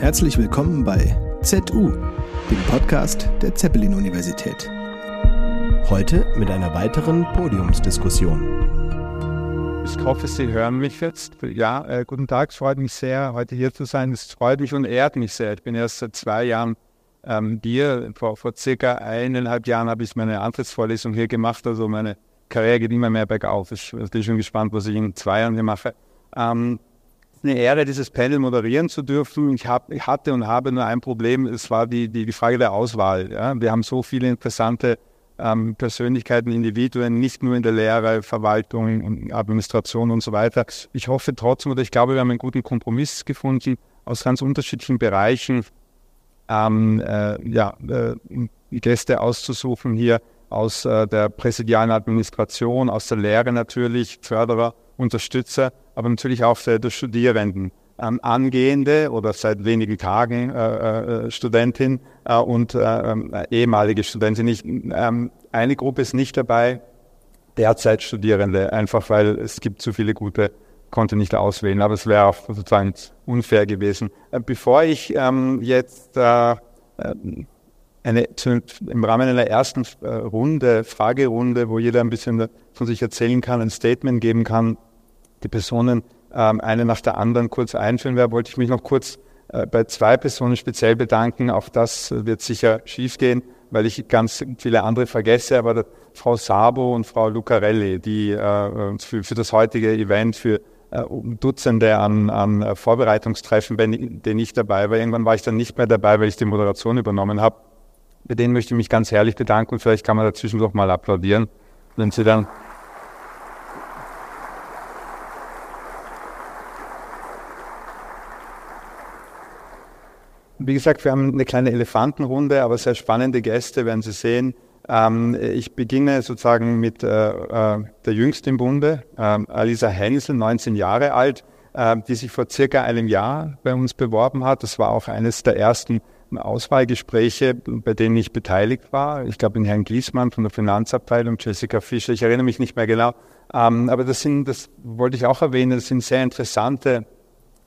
Herzlich willkommen bei ZU, dem Podcast der Zeppelin-Universität. Heute mit einer weiteren Podiumsdiskussion. Ich hoffe, Sie hören mich jetzt. Ja, äh, guten Tag, es freut mich sehr, heute hier zu sein. Es freut mich und ehrt mich sehr. Ich bin erst seit zwei Jahren ähm, hier. Vor, vor circa eineinhalb Jahren habe ich meine Antrittsvorlesung hier gemacht. Also meine Karriere geht immer mehr bergauf. Ich bin schon gespannt, was ich in zwei Jahren hier mache. Ähm, eine Ehre, dieses Panel moderieren zu dürfen. Ich, hab, ich hatte und habe nur ein Problem, es war die, die, die Frage der Auswahl. Ja. Wir haben so viele interessante ähm, Persönlichkeiten, Individuen, nicht nur in der Lehre, Verwaltung, Administration und so weiter. Ich hoffe trotzdem, oder ich glaube, wir haben einen guten Kompromiss gefunden aus ganz unterschiedlichen Bereichen, ähm, äh, ja, äh, Gäste auszusuchen hier aus äh, der präsidialen Administration, aus der Lehre natürlich, Förderer, Unterstützer, aber natürlich auch der, der Studierenden. Ähm, angehende oder seit wenigen Tagen äh, äh, Studentin äh, und äh, ähm, ehemalige Studentin. Ich, ähm, eine Gruppe ist nicht dabei, derzeit Studierende, einfach weil es gibt zu viele gute, konnte nicht auswählen, aber es wäre auch sozusagen unfair gewesen. Äh, bevor ich ähm, jetzt äh, eine, zu, im Rahmen einer ersten Runde, Fragerunde, wo jeder ein bisschen von sich erzählen kann, ein Statement geben kann, die Personen ähm, eine nach der anderen kurz einführen werde, wollte ich mich noch kurz äh, bei zwei Personen speziell bedanken. Auch das wird sicher schiefgehen, weil ich ganz viele andere vergesse, aber Frau Sabo und Frau Lucarelli, die äh, für, für das heutige Event, für äh, Dutzende an, an Vorbereitungstreffen, bin, denen ich dabei war. Irgendwann war ich dann nicht mehr dabei, weil ich die Moderation übernommen habe. Bei denen möchte ich mich ganz herrlich bedanken und vielleicht kann man dazwischen doch mal applaudieren, wenn sie dann Wie gesagt, wir haben eine kleine Elefantenrunde, aber sehr spannende Gäste, werden Sie sehen. Ähm, ich beginne sozusagen mit äh, äh, der Jüngsten im Bunde, äh, Alisa Hensel, 19 Jahre alt, äh, die sich vor circa einem Jahr bei uns beworben hat. Das war auch eines der ersten Auswahlgespräche, bei denen ich beteiligt war. Ich glaube, in Herrn Gliesmann von der Finanzabteilung, Jessica Fischer, ich erinnere mich nicht mehr genau. Ähm, aber das sind, das wollte ich auch erwähnen, das sind sehr interessante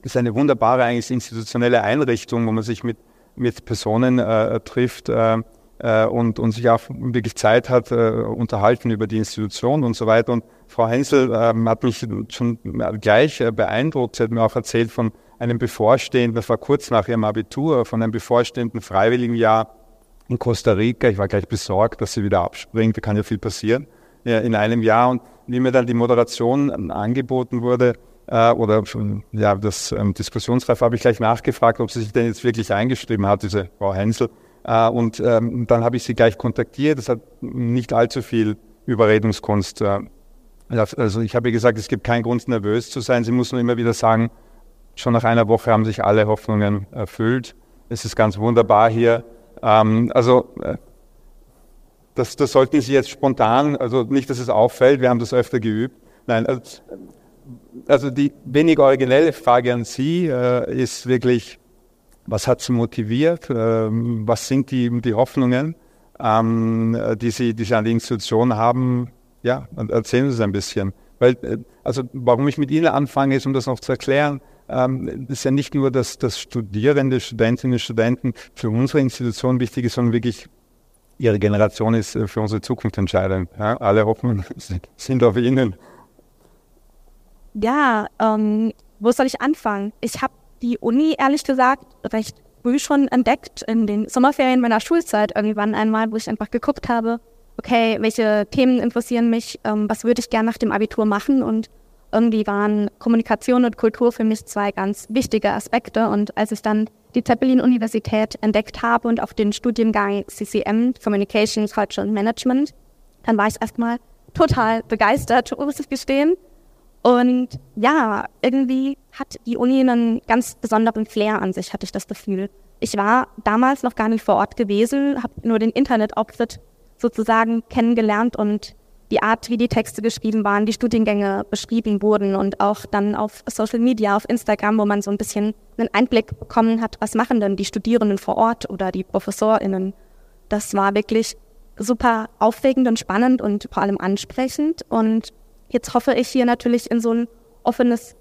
ist eine wunderbare eigentlich institutionelle Einrichtung, wo man sich mit, mit Personen äh, trifft äh, äh, und, und sich auch wirklich Zeit hat, äh, unterhalten über die Institution und so weiter. Und Frau Hensel ähm, hat mich schon gleich äh, beeindruckt. Sie hat mir auch erzählt von einem bevorstehenden, das war kurz nach ihrem Abitur, von einem bevorstehenden Freiwilligenjahr in Costa Rica. Ich war gleich besorgt, dass sie wieder abspringt. Da kann ja viel passieren ja, in einem Jahr. Und wie mir dann die Moderation angeboten wurde, äh, oder ja, das ähm, Diskussionstreff habe ich gleich nachgefragt, ob sie sich denn jetzt wirklich eingeschrieben hat, diese Frau Hensel. Äh, und ähm, dann habe ich sie gleich kontaktiert. Das hat nicht allzu viel Überredungskunst. Äh, also ich habe ihr gesagt, es gibt keinen Grund, nervös zu sein. Sie muss nur immer wieder sagen, schon nach einer Woche haben sich alle Hoffnungen erfüllt. Es ist ganz wunderbar hier. Ähm, also äh, das, das sollten Sie jetzt spontan, also nicht, dass es auffällt, wir haben das öfter geübt. Nein, also, also die wenig originelle Frage an Sie äh, ist wirklich, was hat Sie motiviert? Äh, was sind die, die Hoffnungen, ähm, die, Sie, die Sie an die Institution haben? Ja, erzählen Sie es ein bisschen. Weil, äh, also warum ich mit Ihnen anfange, ist, um das noch zu erklären, ähm, ist ja nicht nur, dass, dass Studierende, Studentinnen und Studenten für unsere Institution wichtig ist, sondern wirklich Ihre Generation ist äh, für unsere Zukunft entscheidend. Ja? Alle Hoffnungen sind auf Ihnen. Ja, ähm, wo soll ich anfangen? Ich habe die Uni ehrlich gesagt recht früh schon entdeckt in den Sommerferien meiner Schulzeit irgendwann einmal, wo ich einfach geguckt habe, okay, welche Themen interessieren mich, ähm, was würde ich gerne nach dem Abitur machen und irgendwie waren Kommunikation und Kultur für mich zwei ganz wichtige Aspekte und als ich dann die Zeppelin-Universität entdeckt habe und auf den Studiengang CCM, Communication, Cultural Management, dann war ich erstmal total begeistert, muss ich gestehen. Und ja, irgendwie hat die Uni einen ganz besonderen Flair an sich, hatte ich das Gefühl. Ich war damals noch gar nicht vor Ort gewesen, habe nur den Internetauftritt sozusagen kennengelernt und die Art, wie die Texte geschrieben waren, die Studiengänge beschrieben wurden und auch dann auf Social Media, auf Instagram, wo man so ein bisschen einen Einblick bekommen hat, was machen denn die Studierenden vor Ort oder die ProfessorInnen. Das war wirklich super aufregend und spannend und vor allem ansprechend und Jetzt hoffe ich hier natürlich in so ein offenes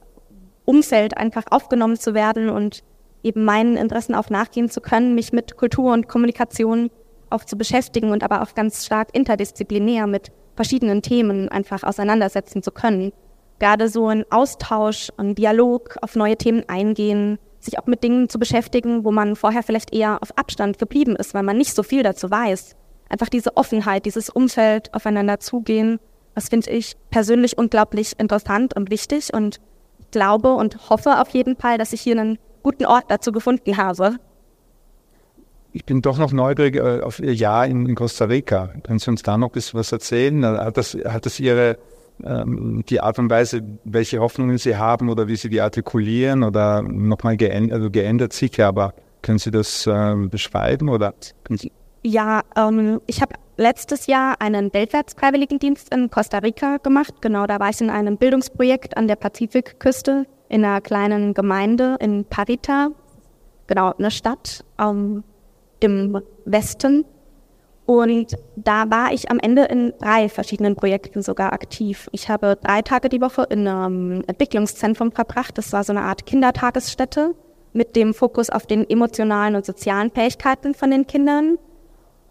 Umfeld einfach aufgenommen zu werden und eben meinen Interessen auch nachgehen zu können, mich mit Kultur und Kommunikation auch zu beschäftigen und aber auch ganz stark interdisziplinär mit verschiedenen Themen einfach auseinandersetzen zu können. Gerade so ein Austausch, ein Dialog, auf neue Themen eingehen, sich auch mit Dingen zu beschäftigen, wo man vorher vielleicht eher auf Abstand geblieben ist, weil man nicht so viel dazu weiß. Einfach diese Offenheit, dieses Umfeld aufeinander zugehen, das finde ich persönlich unglaublich interessant und wichtig und glaube und hoffe auf jeden Fall, dass ich hier einen guten Ort dazu gefunden habe. Ich bin doch noch neugierig äh, auf Ihr Jahr in, in, Costa Rica. Können Sie uns da noch ein bisschen was erzählen? Hat das, hat das Ihre, ähm, die Art und Weise, welche Hoffnungen Sie haben oder wie Sie die artikulieren oder nochmal geändert, also geändert sicher, aber können Sie das äh, beschreiben oder? Ja, ähm, ich habe letztes Jahr einen Weltwärtsfreiwilligendienst in Costa Rica gemacht. Genau, da war ich in einem Bildungsprojekt an der Pazifikküste in einer kleinen Gemeinde in Parita, genau, eine Stadt ähm, im Westen. Und da war ich am Ende in drei verschiedenen Projekten sogar aktiv. Ich habe drei Tage die Woche in einem Entwicklungszentrum verbracht. Das war so eine Art Kindertagesstätte mit dem Fokus auf den emotionalen und sozialen Fähigkeiten von den Kindern.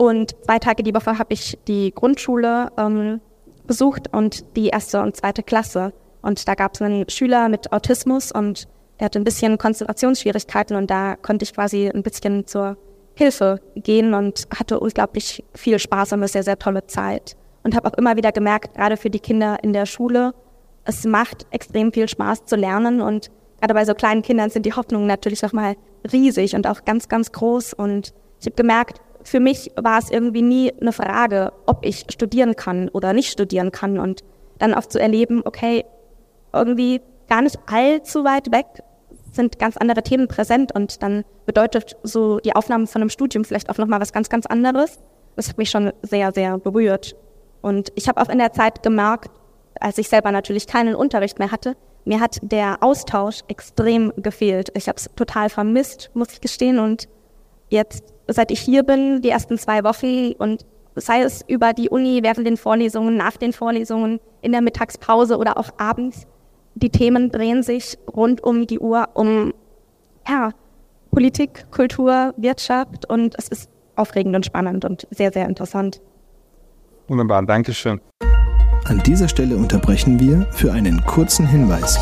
Und zwei Tage die Woche habe ich die Grundschule ähm, besucht und die erste und zweite Klasse. Und da gab es einen Schüler mit Autismus und er hatte ein bisschen Konzentrationsschwierigkeiten und da konnte ich quasi ein bisschen zur Hilfe gehen und hatte unglaublich viel Spaß und eine sehr, sehr tolle Zeit. Und habe auch immer wieder gemerkt, gerade für die Kinder in der Schule, es macht extrem viel Spaß zu lernen und gerade bei so kleinen Kindern sind die Hoffnungen natürlich auch mal riesig und auch ganz, ganz groß. Und ich habe gemerkt, für mich war es irgendwie nie eine Frage, ob ich studieren kann oder nicht studieren kann. Und dann oft zu erleben, okay, irgendwie gar nicht allzu weit weg sind ganz andere Themen präsent und dann bedeutet so die Aufnahme von einem Studium vielleicht auch nochmal was ganz, ganz anderes. Das hat mich schon sehr, sehr berührt. Und ich habe auch in der Zeit gemerkt, als ich selber natürlich keinen Unterricht mehr hatte, mir hat der Austausch extrem gefehlt. Ich habe es total vermisst, muss ich gestehen. Und jetzt, seit ich hier bin, die ersten zwei Wochen und sei es über die Uni, während den Vorlesungen, nach den Vorlesungen, in der Mittagspause oder auch abends, die Themen drehen sich rund um die Uhr um ja, Politik, Kultur, Wirtschaft und es ist aufregend und spannend und sehr, sehr interessant. Wunderbar, danke schön. An dieser Stelle unterbrechen wir für einen kurzen Hinweis.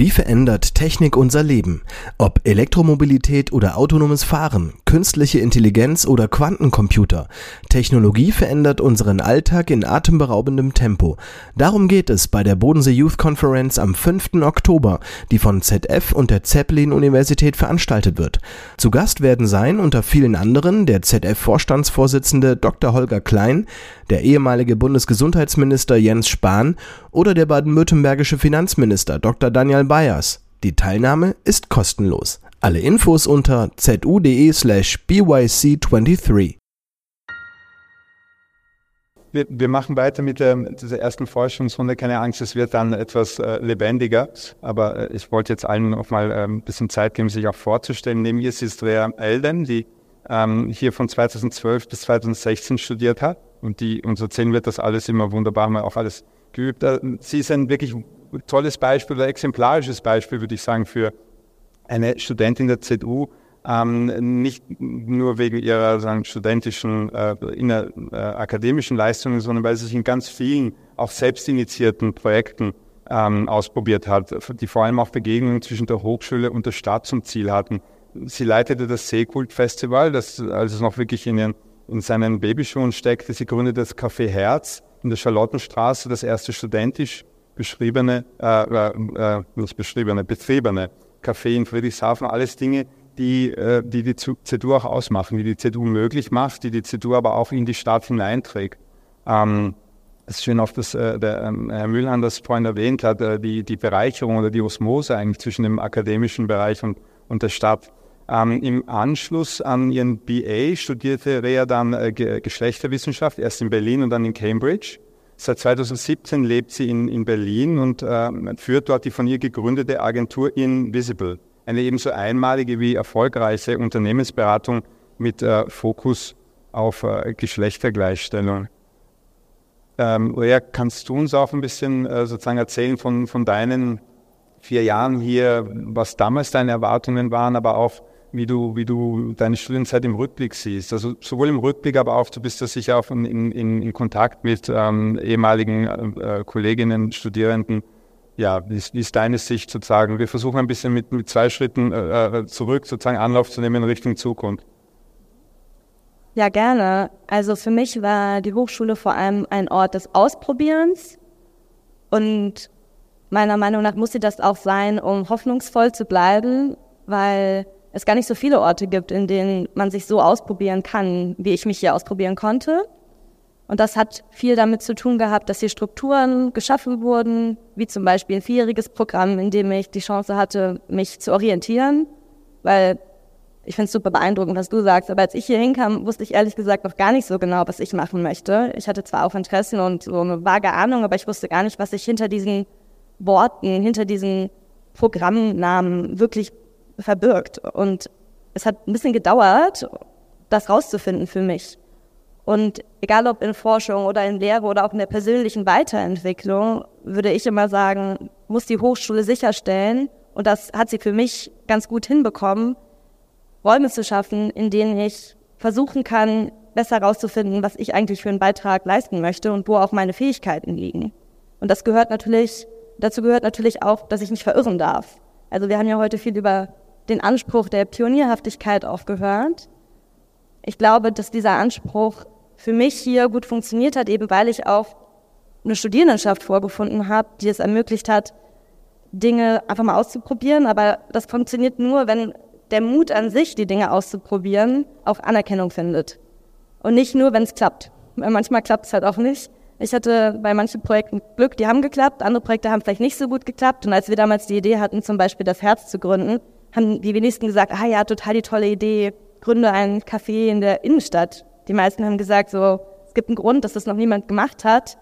Wie verändert Technik unser Leben? Ob Elektromobilität oder autonomes Fahren, künstliche Intelligenz oder Quantencomputer. Technologie verändert unseren Alltag in atemberaubendem Tempo. Darum geht es bei der Bodensee Youth Conference am 5. Oktober, die von ZF und der Zeppelin Universität veranstaltet wird. Zu Gast werden sein unter vielen anderen der ZF-Vorstandsvorsitzende Dr. Holger Klein, der ehemalige Bundesgesundheitsminister Jens Spahn oder der baden-württembergische Finanzminister Dr. Daniel Bayers. Die Teilnahme ist kostenlos. Alle Infos unter zu.de slash byc23. Wir, wir, machen weiter mit der, dieser ersten Forschungsrunde. Keine Angst, es wird dann etwas äh, lebendiger. Aber äh, ich wollte jetzt allen noch mal äh, ein bisschen Zeit geben, sich auch vorzustellen. Neben ihr ist Rea Elden, die ähm, hier von 2012 bis 2016 studiert hat und die uns erzählen wird, das alles immer wunderbar, wir auch alles geübt. Äh, sie ist ein wirklich tolles Beispiel oder exemplarisches Beispiel, würde ich sagen, für eine Studentin der ZU, ähm, nicht nur wegen ihrer sagen, studentischen, äh, inner, äh, akademischen Leistungen, sondern weil sie sich in ganz vielen auch selbstinitiierten Projekten ähm, ausprobiert hat, die vor allem auch Begegnungen zwischen der Hochschule und der Stadt zum Ziel hatten. Sie leitete das Seekult-Festival, das als es noch wirklich in ihren in seinen Babyschuhen steckte. Sie gründete das Café Herz in der Charlottenstraße, das erste studentisch beschriebene, äh, äh, äh nicht beschriebene, betriebene Café in Friedrichshafen. Alles Dinge, die, äh, die die CDU auch ausmachen, die die CDU möglich macht, die die CDU aber auch in die Stadt hineinträgt. Ähm, es ist schön, auf das äh, der, ähm, Herr Mühlhahn das vorhin erwähnt hat, äh, die, die Bereicherung oder die Osmose eigentlich zwischen dem akademischen Bereich und, und der Stadt. Ähm, Im Anschluss an ihren BA studierte Rea dann äh, Geschlechterwissenschaft, erst in Berlin und dann in Cambridge. Seit 2017 lebt sie in, in Berlin und äh, führt dort die von ihr gegründete Agentur Invisible, eine ebenso einmalige wie erfolgreiche Unternehmensberatung mit äh, Fokus auf äh, Geschlechtergleichstellung. Ähm, Rea, kannst du uns auch ein bisschen äh, sozusagen erzählen von, von deinen vier Jahren hier, was damals deine Erwartungen waren, aber auch wie du, wie du deine Studienzeit im Rückblick siehst. Also sowohl im Rückblick, aber auch du bist ja sicher auch in, in, in Kontakt mit ähm, ehemaligen äh, Kolleginnen, Studierenden. Ja, wie ist, wie ist deine Sicht sozusagen? Wir versuchen ein bisschen mit, mit zwei Schritten äh, äh zurück sozusagen Anlauf zu nehmen in Richtung Zukunft. Ja, gerne. Also für mich war die Hochschule vor allem ein Ort des Ausprobierens und meiner Meinung nach muss sie das auch sein, um hoffnungsvoll zu bleiben, weil es gar nicht so viele Orte gibt, in denen man sich so ausprobieren kann, wie ich mich hier ausprobieren konnte. Und das hat viel damit zu tun gehabt, dass hier Strukturen geschaffen wurden, wie zum Beispiel ein vierjähriges Programm, in dem ich die Chance hatte, mich zu orientieren, weil ich finde es super beeindruckend, was du sagst, aber als ich hier hinkam, wusste ich ehrlich gesagt noch gar nicht so genau, was ich machen möchte. Ich hatte zwar auch Interessen und so eine vage Ahnung, aber ich wusste gar nicht, was sich hinter diesen Worten, hinter diesen Programmnamen wirklich verbirgt. Und es hat ein bisschen gedauert, das rauszufinden für mich. Und egal ob in Forschung oder in Lehre oder auch in der persönlichen Weiterentwicklung, würde ich immer sagen, muss die Hochschule sicherstellen, und das hat sie für mich ganz gut hinbekommen, Räume zu schaffen, in denen ich versuchen kann, besser herauszufinden, was ich eigentlich für einen Beitrag leisten möchte und wo auch meine Fähigkeiten liegen. Und das gehört natürlich, dazu gehört natürlich auch, dass ich mich verirren darf. Also wir haben ja heute viel über den Anspruch der Pionierhaftigkeit aufgehört. Ich glaube, dass dieser Anspruch für mich hier gut funktioniert hat, eben weil ich auch eine Studierendenschaft vorgefunden habe, die es ermöglicht hat, Dinge einfach mal auszuprobieren. Aber das funktioniert nur, wenn der Mut an sich, die Dinge auszuprobieren, auch Anerkennung findet. Und nicht nur, wenn es klappt. Weil manchmal klappt es halt auch nicht. Ich hatte bei manchen Projekten Glück, die haben geklappt, andere Projekte haben vielleicht nicht so gut geklappt. Und als wir damals die Idee hatten, zum Beispiel das Herz zu gründen, haben die wenigsten gesagt, ah ja, total die tolle Idee, gründe ein Café in der Innenstadt. Die meisten haben gesagt, so, es gibt einen Grund, dass das noch niemand gemacht hat.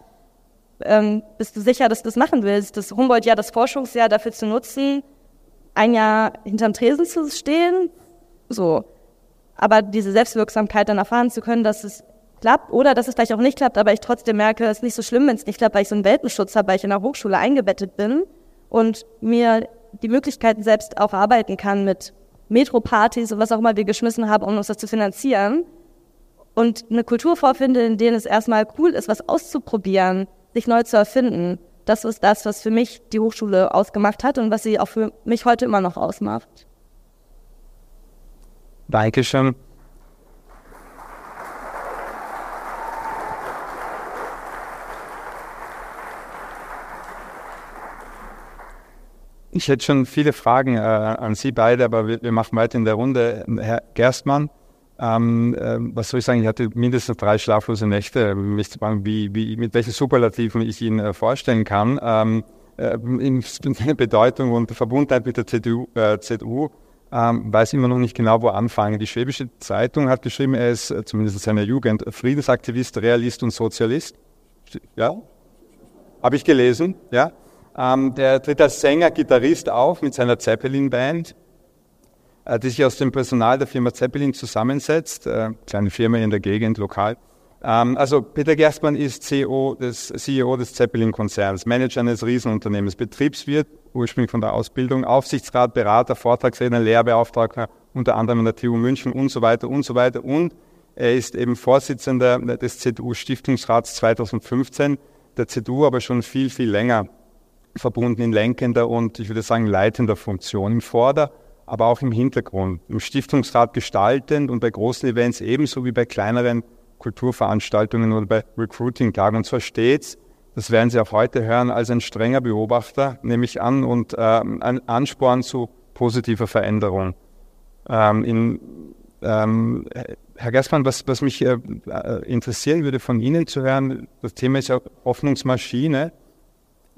Ähm, bist du sicher, dass du das machen willst? Das Humboldt-Jahr, das Forschungsjahr dafür zu nutzen, ein Jahr hinterm Tresen zu stehen? So. Aber diese Selbstwirksamkeit dann erfahren zu können, dass es klappt oder dass es vielleicht auch nicht klappt, aber ich trotzdem merke, es ist nicht so schlimm, wenn es nicht klappt, weil ich so einen Welpenschutz habe, weil ich in der Hochschule eingebettet bin und mir die Möglichkeiten selbst auch arbeiten kann mit Metropartys und was auch immer wir geschmissen haben, um uns das zu finanzieren. Und eine Kultur vorfinde, in der es erstmal cool ist, was auszuprobieren, sich neu zu erfinden. Das ist das, was für mich die Hochschule ausgemacht hat und was sie auch für mich heute immer noch ausmacht. Dankeschön. Ich hätte schon viele Fragen äh, an Sie beide, aber wir, wir, machen weiter in der Runde. Herr Gerstmann, ähm, äh, was soll ich sagen, ich hatte mindestens drei schlaflose Nächte, mich zu fragen, wie, wie, mit welchen Superlativen ich Ihnen äh, vorstellen kann. Ähm, äh, in der Bedeutung und Verbundenheit mit der CDU, äh, ZU ähm, weiß immer noch nicht genau, wo anfangen. Die Schwäbische Zeitung hat geschrieben, er ist äh, zumindest in seiner Jugend Friedensaktivist, Realist und Sozialist. Ja, habe ich gelesen, ja. Ähm, der tritt als Sänger, Gitarrist auf mit seiner Zeppelin-Band, äh, die sich aus dem Personal der Firma Zeppelin zusammensetzt, äh, kleine Firma in der Gegend, lokal. Ähm, also Peter Gerstmann ist CEO des, CEO des Zeppelin-Konzerns, Manager eines Riesenunternehmens, Betriebswirt, ursprünglich von der Ausbildung, Aufsichtsrat, Berater, Vortragsredner, Lehrbeauftragter, unter anderem an der TU München und so weiter und so weiter. Und er ist eben Vorsitzender des ZU-Stiftungsrats 2015, der ZU aber schon viel, viel länger verbunden in lenkender und ich würde sagen leitender Funktion im Vorder-, aber auch im Hintergrund. Im Stiftungsrat gestaltend und bei großen Events ebenso wie bei kleineren Kulturveranstaltungen oder bei Recruiting-Tagen. Und zwar stets, das werden Sie auch heute hören, als ein strenger Beobachter, nehme ich an, und äh, ein Ansporn zu positiver Veränderung. Ähm, in, ähm, Herr Gersmann, was, was mich äh, äh, interessieren würde von Ihnen zu hören, das Thema ist ja Hoffnungsmaschine.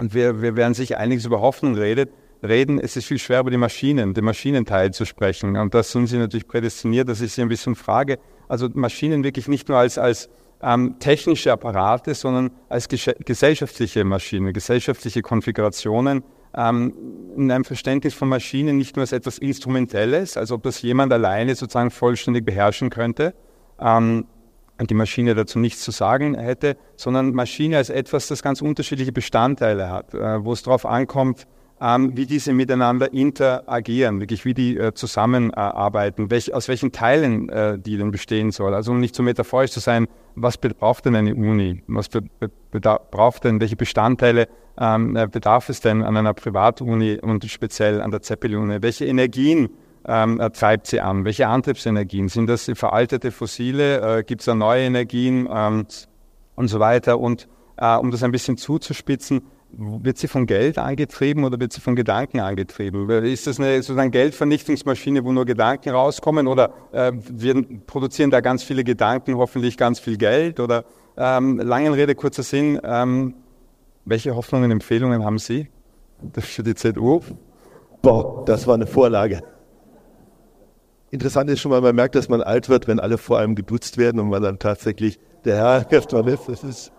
Und wir, wir werden sicher einiges über Hoffnung redet, reden. Es ist viel schwer, über die Maschinen, den Maschinenteil zu sprechen. Und das sind Sie natürlich prädestiniert, dass ich Sie ein bisschen frage. Also Maschinen wirklich nicht nur als, als ähm, technische Apparate, sondern als gesellschaftliche Maschinen, gesellschaftliche Konfigurationen. Ähm, in einem Verständnis von Maschinen nicht nur als etwas Instrumentelles, als ob das jemand alleine sozusagen vollständig beherrschen könnte. Ähm, die Maschine dazu nichts zu sagen hätte, sondern Maschine als etwas, das ganz unterschiedliche Bestandteile hat, äh, wo es darauf ankommt, ähm, wie diese miteinander interagieren, wirklich wie die äh, zusammenarbeiten, welch, aus welchen Teilen äh, die denn bestehen soll. Also um nicht so metaphorisch zu sein, was braucht denn eine Uni? Was braucht denn, welche Bestandteile ähm, äh, bedarf es denn an einer Privatuni und speziell an der Zeppelin-Uni? Welche Energien ähm, treibt sie an? Welche Antriebsenergien? Sind das veraltete Fossile? Äh, Gibt es da neue Energien ähm, und so weiter? Und äh, um das ein bisschen zuzuspitzen, wird sie von Geld angetrieben oder wird sie von Gedanken angetrieben? Ist das eine sozusagen Geldvernichtungsmaschine, wo nur Gedanken rauskommen oder äh, wir produzieren da ganz viele Gedanken, hoffentlich ganz viel Geld? Oder ähm, langen Rede, kurzer Sinn, ähm, welche Hoffnungen, und Empfehlungen haben Sie für die ZU? Boah, das war eine Vorlage. Interessant ist schon mal, man merkt, dass man alt wird, wenn alle vor einem geduzt werden und man dann tatsächlich der Herr erstmal ist. Das ist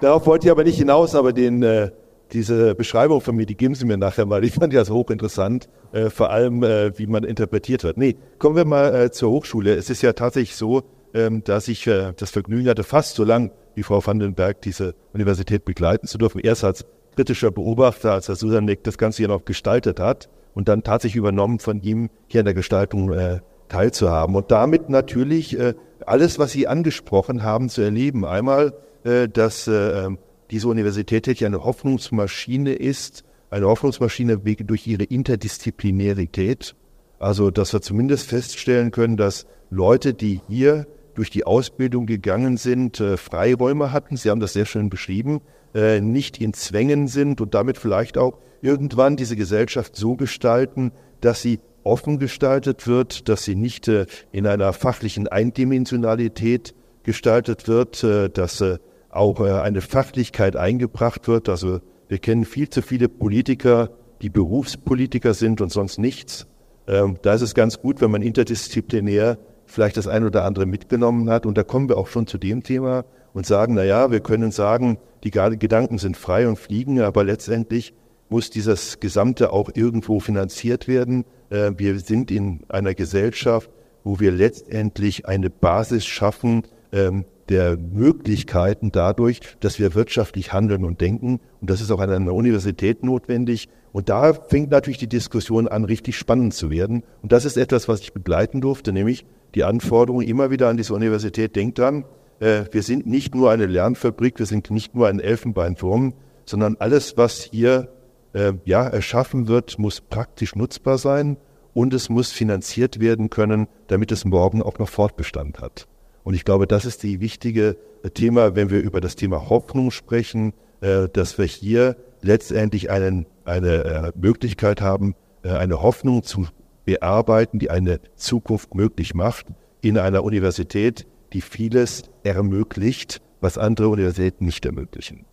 Darauf wollte ich aber nicht hinaus, aber den, äh, diese Beschreibung von mir, die geben Sie mir nachher mal. Ich fand die also hochinteressant, äh, vor allem, äh, wie man interpretiert wird. Nee, kommen wir mal äh, zur Hochschule. Es ist ja tatsächlich so, ähm, dass ich äh, das Vergnügen hatte, fast so lang wie Frau Vandenberg diese Universität begleiten zu dürfen. Erst als kritischer Beobachter, als Herr Susanek das Ganze hier noch gestaltet hat und dann tatsächlich übernommen von ihm hier an der Gestaltung äh, teilzuhaben. Und damit natürlich äh, alles, was Sie angesprochen haben, zu erleben. Einmal äh, dass äh, ähm, diese Universität tatsächlich eine Hoffnungsmaschine ist, eine Hoffnungsmaschine durch ihre Interdisziplinarität. Also, dass wir zumindest feststellen können, dass Leute, die hier durch die Ausbildung gegangen sind, äh, Freiräume hatten, Sie haben das sehr schön beschrieben, nicht in Zwängen sind und damit vielleicht auch irgendwann diese Gesellschaft so gestalten, dass sie offen gestaltet wird, dass sie nicht in einer fachlichen Eindimensionalität gestaltet wird, dass auch äh, eine Fachlichkeit eingebracht wird. Also wir kennen viel zu viele Politiker, die Berufspolitiker sind und sonst nichts. Ähm, da ist es ganz gut, wenn man interdisziplinär vielleicht das ein oder andere mitgenommen hat. Und da kommen wir auch schon zu dem Thema und sagen, na ja, wir können sagen, die Gedanken sind frei und fliegen, aber letztendlich muss dieses Gesamte auch irgendwo finanziert werden. Äh, wir sind in einer Gesellschaft, wo wir letztendlich eine Basis schaffen, ähm, der Möglichkeiten dadurch, dass wir wirtschaftlich handeln und denken. Und das ist auch an einer Universität notwendig. Und da fängt natürlich die Diskussion an, richtig spannend zu werden. Und das ist etwas, was ich begleiten durfte, nämlich die Anforderung immer wieder an diese Universität. Denkt dran, äh, wir sind nicht nur eine Lernfabrik, wir sind nicht nur ein Elfenbeinturm, sondern alles, was hier äh, ja, erschaffen wird, muss praktisch nutzbar sein und es muss finanziert werden können, damit es morgen auch noch Fortbestand hat. Und ich glaube, das ist die wichtige äh, Thema, wenn wir über das Thema Hoffnung sprechen, äh, dass wir hier letztendlich einen, eine äh, Möglichkeit haben, eine Hoffnung zu bearbeiten, die eine Zukunft möglich macht in einer Universität, die vieles ermöglicht, was andere Universitäten nicht ermöglichen.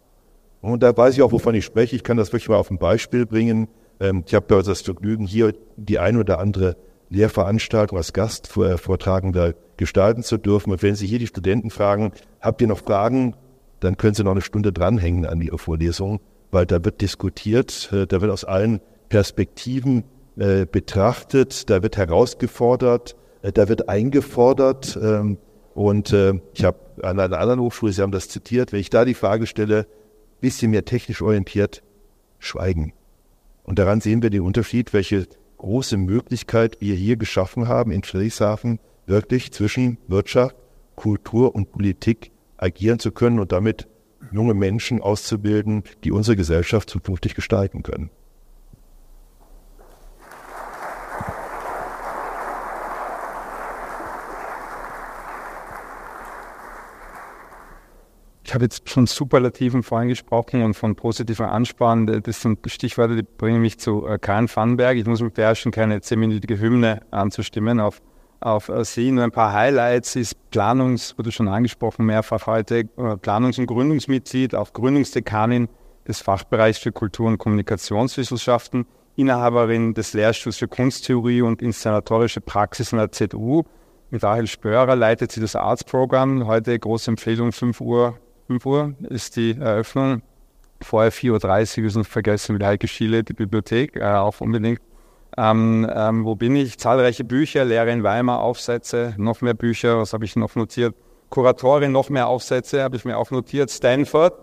Und da weiß ich auch, wovon ich spreche. Ich kann das wirklich mal auf ein Beispiel bringen. Ähm, ich habe das Vergnügen, hier die ein oder andere Lehrveranstaltung als Gastvortragender gestalten zu dürfen. Und wenn Sie hier die Studenten fragen, habt ihr noch Fragen, dann können Sie noch eine Stunde dranhängen an Ihre Vorlesung, weil da wird diskutiert, äh, da wird aus allen Perspektiven äh, betrachtet, da wird herausgefordert, äh, da wird eingefordert. Und äh, ich habe an einer anderen Hochschule, Sie haben das zitiert, wenn ich da die Frage stelle, bisschen mehr technisch orientiert, schweigen. Und daran sehen wir den Unterschied, welche große Möglichkeit wir hier geschaffen haben in Friedrichshafen, wirklich zwischen Wirtschaft, Kultur und Politik agieren zu können und damit junge Menschen auszubilden, die unsere Gesellschaft zukünftig gestalten können. Ich habe jetzt von Superlativen vorhin gesprochen und von positiver Anspannung. Das sind Stichworte, die bringen mich zu äh, Karl Vandenberg. Ich muss mich beherrschen, keine zehnminütige Hymne anzustimmen auf, auf äh, Sie. Nur ein paar Highlights ist Planungs, wurde schon angesprochen mehrfach heute, äh, Planungs- und Gründungsmitglied, auch Gründungsdekanin des Fachbereichs für Kultur- und Kommunikationswissenschaften, Inhaberin des Lehrstuhls für Kunsttheorie und inszenatorische Praxis an der ZU. Mit Rahel Spörer leitet sie das Arts-Programm. Heute große Empfehlung, 5 Uhr 5 Uhr ist die Eröffnung. Vorher 4.30 Uhr ist noch vergessen mit Heike Schiele, die Bibliothek, äh, auch unbedingt. Ähm, ähm, wo bin ich? Zahlreiche Bücher, Lehre in Weimar, Aufsätze, noch mehr Bücher, was habe ich noch notiert? Kuratorin, noch mehr Aufsätze, habe ich mir auch notiert. Stanford,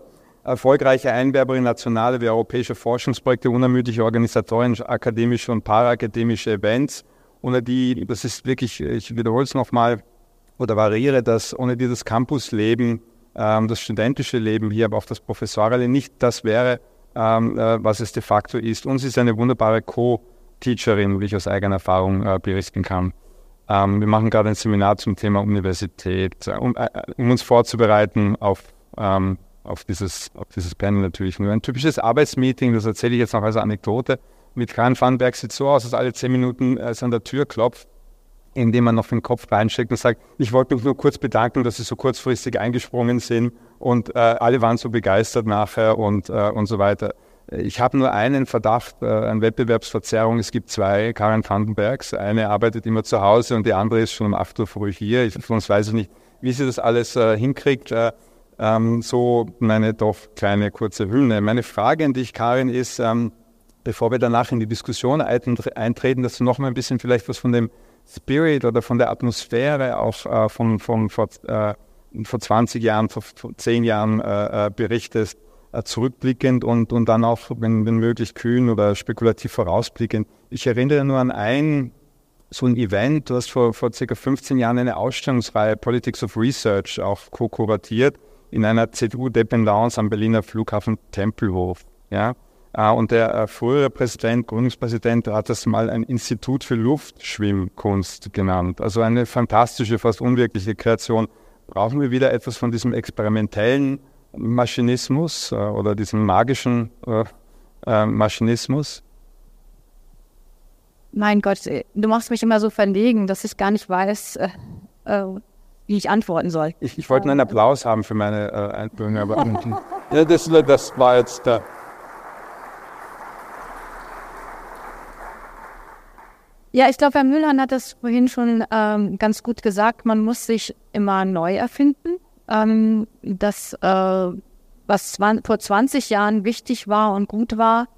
erfolgreiche Einwerberin nationale wie europäische Forschungsprojekte, unermüdliche Organisatoren, akademische und paraakademische Events, ohne die, das ist wirklich, ich wiederhole es nochmal oder variiere das, ohne die das Campusleben, ähm, das studentische Leben hier, aber auch das professorale nicht das wäre, ähm, äh, was es de facto ist. Uns ist eine wunderbare Co-Teacherin, wie ich aus eigener Erfahrung äh, berichten kann. Ähm, wir machen gerade ein Seminar zum Thema Universität, äh, um, äh, uns vorzubereiten auf, ähm, auf, dieses, auf dieses Panel natürlich. Nur ein typisches Arbeitsmeeting, das erzähle ich jetzt noch als Anekdote, mit Karin Vandenberg sieht so aus, dass alle zehn Minuten äh, es an der Tür klopft indem man noch den Kopf reinsteckt und sagt, ich wollte mich nur kurz bedanken, dass Sie so kurzfristig eingesprungen sind und äh, alle waren so begeistert nachher und, äh, und so weiter. Ich habe nur einen Verdacht äh, an Wettbewerbsverzerrung. Es gibt zwei Karen Vandenbergs. Eine arbeitet immer zu Hause und die andere ist schon um 8 Uhr früh hier. Ich, uns weiß ich nicht, wie sie das alles äh, hinkriegt. Äh, ähm, so meine doch kleine kurze Hülne. Meine Frage an dich, Karin, ist, ähm, bevor wir danach in die Diskussion eintreten, dass du noch mal ein bisschen vielleicht was von dem Spirit oder von der Atmosphäre auch äh, von, von vor, äh, vor 20 Jahren, vor, vor 10 Jahren äh, äh, berichtest, äh, zurückblickend und, und dann auch, wenn, wenn möglich, kühn oder spekulativ vorausblickend. Ich erinnere nur an ein so ein Event, du hast vor, vor circa 15 Jahren eine Ausstellungsreihe Politics of Research auch co-kuratiert in einer CDU-Dependance am Berliner Flughafen Tempelhof. Ja? Äh, und der äh, frühere Präsident, Gründungspräsident, hat das mal ein Institut für Luftschwimmkunst genannt. Also eine fantastische, fast unwirkliche Kreation. Brauchen wir wieder etwas von diesem experimentellen Maschinismus äh, oder diesem magischen Maschinismus? Mein Gott, du machst mich immer so verlegen, dass ich gar nicht weiß, wie ich antworten soll. Ich, ich wollte einen Applaus haben für meine äh, Einbildung, aber ja, das, das war jetzt der. Ja, ich glaube, Herr Müllern hat das vorhin schon ähm, ganz gut gesagt. Man muss sich immer neu erfinden. Ähm, das, äh, was vor 20 Jahren wichtig war und gut war,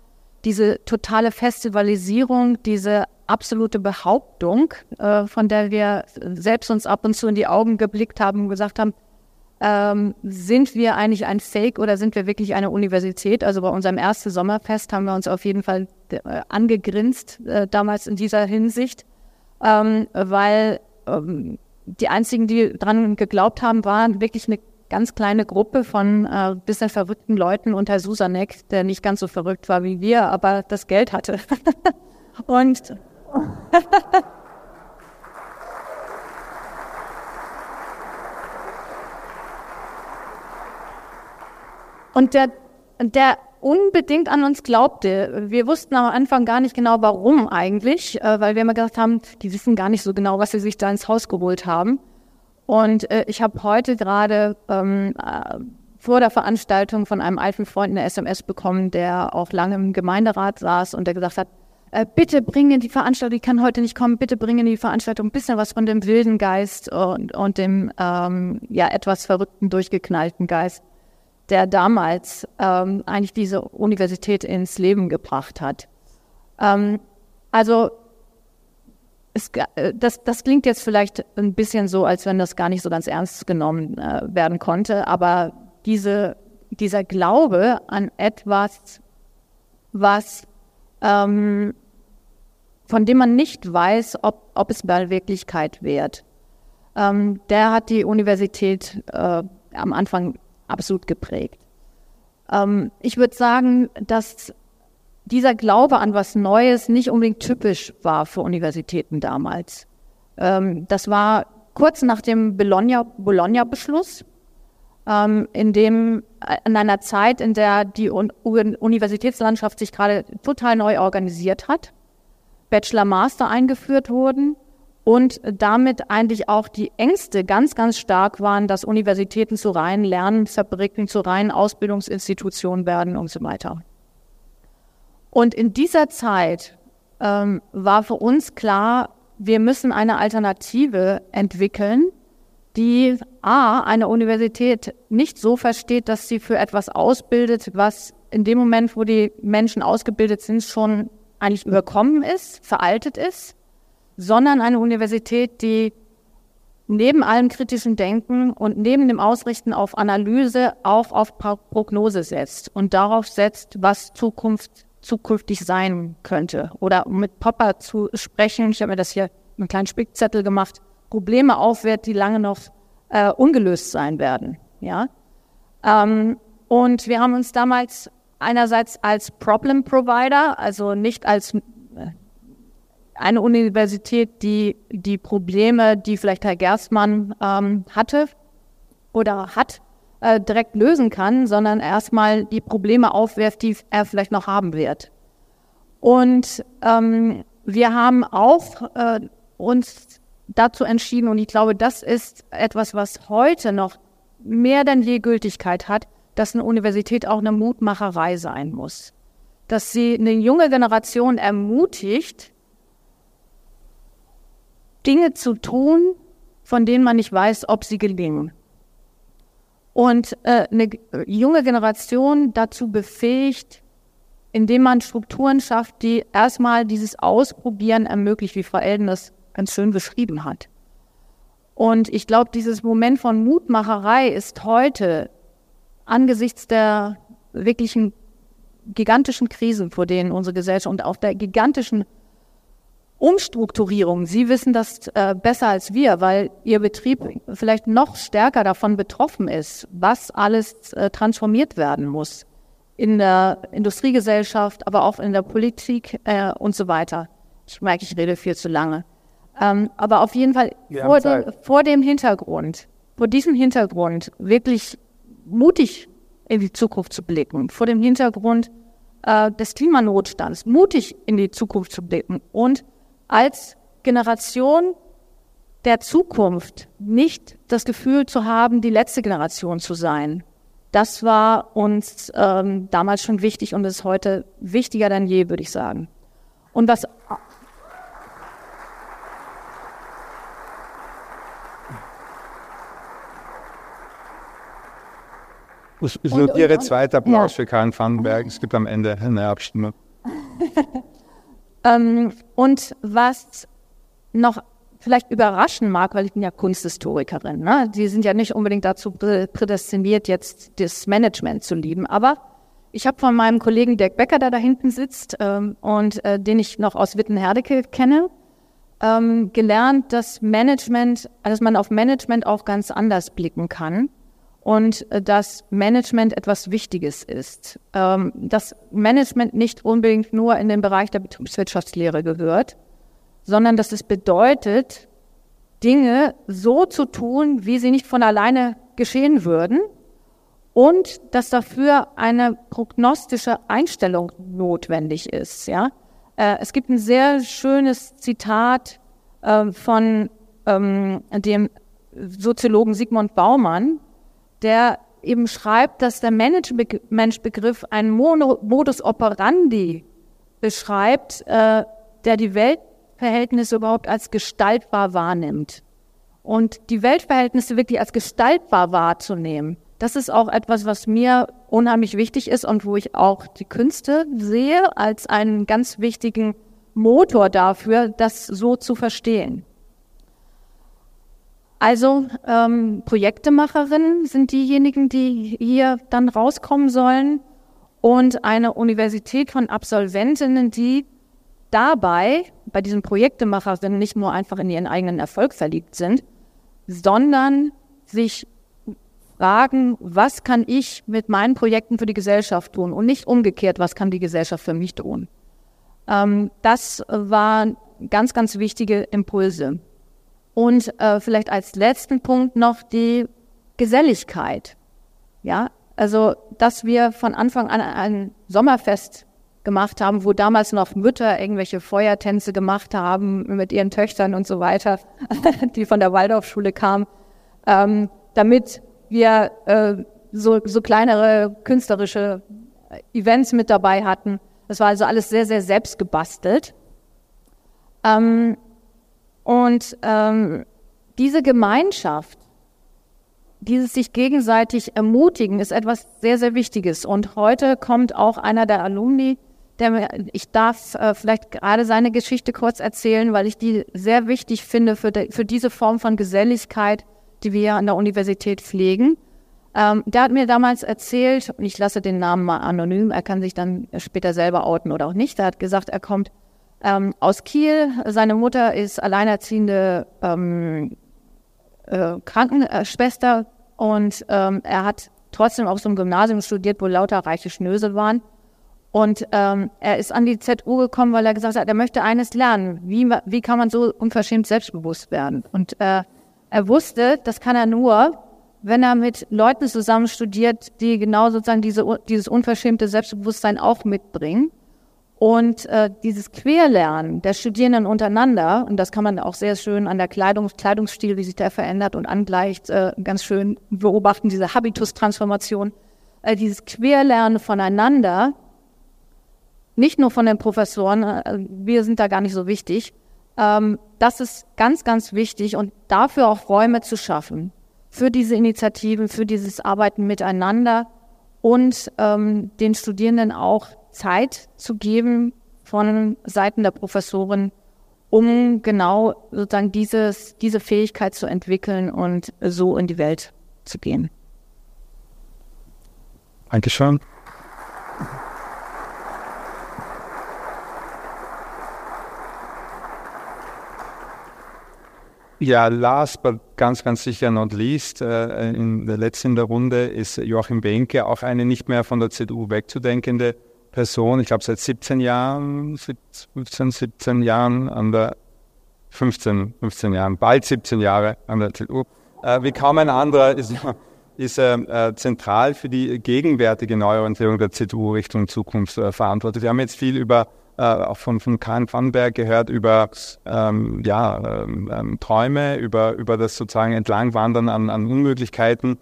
diese totale Festivalisierung, diese absolute Behauptung, äh, von der wir selbst uns ab und zu in die Augen geblickt haben und gesagt haben, ähm, sind wir eigentlich ein Fake oder sind wir wirklich eine Universität? Also bei unserem ersten Sommerfest haben wir uns auf jeden Fall äh, angegrinst, äh, damals in dieser Hinsicht, ähm, weil ähm, die einzigen, die dran geglaubt haben, waren wirklich eine ganz kleine Gruppe von äh, bisschen verrückten Leuten unter Susanek, der nicht ganz so verrückt war wie wir, aber das Geld hatte. Und und der, der unbedingt an uns glaubte. Wir wussten am Anfang gar nicht genau, warum eigentlich, äh, weil wir immer gesagt haben, die wissen gar nicht so genau, was sie sich da ins Haus geholt haben. Und äh, ich habe heute gerade ähm, äh, vor der Veranstaltung von einem alten Freund eine SMS bekommen, der auch lange im Gemeinderat saß und der gesagt hat, bitte bringen die Veranstaltung, ich kann heute nicht kommen, bitte bringen die Veranstaltung ein bisschen was von dem wilden Geist und, und dem ähm, ja etwas verrückten, durchgeknallten Geist der damals ähm, eigentlich diese Universität ins Leben gebracht hat. Ähm, also es, äh, das, das klingt jetzt vielleicht ein bisschen so, als wenn das gar nicht so ganz ernst genommen äh, werden konnte, aber diese, dieser Glaube an etwas, was ähm, von dem man nicht weiß, ob, ob es mal Wirklichkeit wird, ähm, der hat die Universität äh, am Anfang absolut geprägt. Ähm, ich würde sagen, dass dieser Glaube an was Neues nicht unbedingt typisch war für Universitäten damals. Ähm, das war kurz nach dem Bologna-Beschluss, ähm, in dem äh, in einer Zeit, in der die Un Universitätslandschaft sich gerade total neu organisiert hat, Bachelor-Master eingeführt wurden und damit eigentlich auch die Ängste ganz, ganz stark waren, dass Universitäten zu reinen Lernfabriken, zu reinen Ausbildungsinstitutionen werden und so weiter. Und in dieser Zeit ähm, war für uns klar, wir müssen eine Alternative entwickeln, die A, eine Universität nicht so versteht, dass sie für etwas ausbildet, was in dem Moment, wo die Menschen ausgebildet sind, schon eigentlich überkommen ist, veraltet ist, sondern eine Universität, die neben allem kritischen Denken und neben dem Ausrichten auf Analyse auch auf Prognose setzt und darauf setzt, was Zukunft zukünftig sein könnte. Oder um mit Popper zu sprechen, ich habe mir das hier einen kleinen Spickzettel gemacht, Probleme aufwehrt, die lange noch äh, ungelöst sein werden. Ja? Ähm, und wir haben uns damals einerseits als Problem Provider, also nicht als äh, eine Universität, die die Probleme, die vielleicht Herr Gerstmann ähm, hatte oder hat, äh, direkt lösen kann, sondern erstmal die Probleme aufwirft, die er vielleicht noch haben wird. Und ähm, wir haben auch äh, uns dazu entschieden, und ich glaube, das ist etwas, was heute noch mehr denn je Gültigkeit hat, dass eine Universität auch eine Mutmacherei sein muss. Dass sie eine junge Generation ermutigt, Dinge zu tun, von denen man nicht weiß, ob sie gelingen. Und äh, eine junge Generation dazu befähigt, indem man Strukturen schafft, die erstmal dieses Ausprobieren ermöglicht, wie Frau Elden das ganz schön beschrieben hat. Und ich glaube, dieses Moment von Mutmacherei ist heute angesichts der wirklichen gigantischen Krisen, vor denen unsere Gesellschaft und auch der gigantischen Umstrukturierung, Sie wissen das äh, besser als wir, weil Ihr Betrieb vielleicht noch stärker davon betroffen ist, was alles äh, transformiert werden muss in der Industriegesellschaft, aber auch in der Politik äh, und so weiter. Ich merke, ich rede viel zu lange. Ähm, aber auf jeden Fall vor dem, vor dem Hintergrund, vor diesem Hintergrund wirklich mutig in die Zukunft zu blicken, vor dem Hintergrund äh, des Klimanotstands mutig in die Zukunft zu blicken und als Generation der Zukunft nicht das Gefühl zu haben, die letzte Generation zu sein. Das war uns ähm, damals schon wichtig und ist heute wichtiger denn je, würde ich sagen. Und was Ich, notiere zweiter Applaus ja. für Karin Vandenberg. Es gibt am Ende eine Abstimmung. ähm, und was noch vielleicht überraschen mag, weil ich bin ja Kunsthistorikerin. Ne? Die sind ja nicht unbedingt dazu prädestiniert, jetzt das Management zu lieben. Aber ich habe von meinem Kollegen Dirk Becker, der da hinten sitzt ähm, und äh, den ich noch aus Wittenherdecke kenne, ähm, gelernt, dass Management, dass man auf Management auch ganz anders blicken kann und äh, dass Management etwas Wichtiges ist. Ähm, dass Management nicht unbedingt nur in den Bereich der Betriebswirtschaftslehre gehört, sondern dass es bedeutet, Dinge so zu tun, wie sie nicht von alleine geschehen würden und dass dafür eine prognostische Einstellung notwendig ist. Ja? Äh, es gibt ein sehr schönes Zitat äh, von ähm, dem Soziologen Sigmund Baumann, der eben schreibt, dass der Menschbegriff einen Modus operandi beschreibt, äh, der die Weltverhältnisse überhaupt als gestaltbar wahrnimmt. Und die Weltverhältnisse wirklich als gestaltbar wahrzunehmen, das ist auch etwas, was mir unheimlich wichtig ist und wo ich auch die Künste sehe als einen ganz wichtigen Motor dafür, das so zu verstehen. Also ähm, Projektemacherinnen sind diejenigen, die hier dann rauskommen sollen und eine Universität von Absolventinnen, die dabei bei diesen Projektemacherinnen nicht nur einfach in ihren eigenen Erfolg verliebt sind, sondern sich fragen, was kann ich mit meinen Projekten für die Gesellschaft tun und nicht umgekehrt, was kann die Gesellschaft für mich tun. Ähm, das waren ganz, ganz wichtige Impulse. Und äh, vielleicht als letzten Punkt noch die Geselligkeit. Ja, also, dass wir von Anfang an ein Sommerfest gemacht haben, wo damals noch Mütter irgendwelche Feuertänze gemacht haben mit ihren Töchtern und so weiter, die von der Waldorfschule kamen, ähm, damit wir äh, so, so kleinere künstlerische Events mit dabei hatten. Das war also alles sehr, sehr selbst gebastelt. Ähm, und ähm, diese Gemeinschaft, dieses sich gegenseitig ermutigen, ist etwas sehr, sehr Wichtiges. Und heute kommt auch einer der Alumni, der, ich darf äh, vielleicht gerade seine Geschichte kurz erzählen, weil ich die sehr wichtig finde für, de, für diese Form von Geselligkeit, die wir an der Universität pflegen. Ähm, der hat mir damals erzählt, und ich lasse den Namen mal anonym, er kann sich dann später selber outen oder auch nicht. Er hat gesagt, er kommt ähm, aus Kiel, seine Mutter ist alleinerziehende ähm, äh, Krankenschwester und ähm, er hat trotzdem auf so einem Gymnasium studiert, wo lauter reiche Schnösel waren. Und ähm, er ist an die ZU gekommen, weil er gesagt hat, er möchte eines lernen. Wie, wie kann man so unverschämt selbstbewusst werden? Und äh, er wusste, das kann er nur, wenn er mit Leuten zusammen studiert, die genau sozusagen diese, dieses unverschämte Selbstbewusstsein auch mitbringen. Und äh, dieses Querlernen der Studierenden untereinander, und das kann man auch sehr schön an der Kleidung, Kleidungsstil, wie sich der verändert und angleicht, äh, ganz schön beobachten, diese Habitustransformation, äh, dieses Querlernen voneinander, nicht nur von den Professoren, äh, wir sind da gar nicht so wichtig. Ähm, das ist ganz, ganz wichtig und dafür auch Räume zu schaffen für diese Initiativen, für dieses Arbeiten miteinander und ähm, den Studierenden auch Zeit zu geben von Seiten der Professoren, um genau sozusagen dieses, diese Fähigkeit zu entwickeln und so in die Welt zu gehen. Dankeschön. Ja, last but ganz, ganz sicher not least, äh, in der letzten Runde ist Joachim Benke, auch eine nicht mehr von der CDU wegzudenkende Person. Ich glaube, seit 17 Jahren, 15, 17 Jahren an der 15, 15 Jahren, bald 17 Jahre an der CDU. Äh, wie kaum ein anderer ist, ist äh, zentral für die gegenwärtige Neuorientierung der CDU Richtung Zukunft äh, verantwortlich. Wir haben jetzt viel über äh, auch von, von Karin Vandenberg gehört über ähm, ja, ähm, ähm, Träume, über, über das sozusagen Entlangwandern an, an Unmöglichkeiten.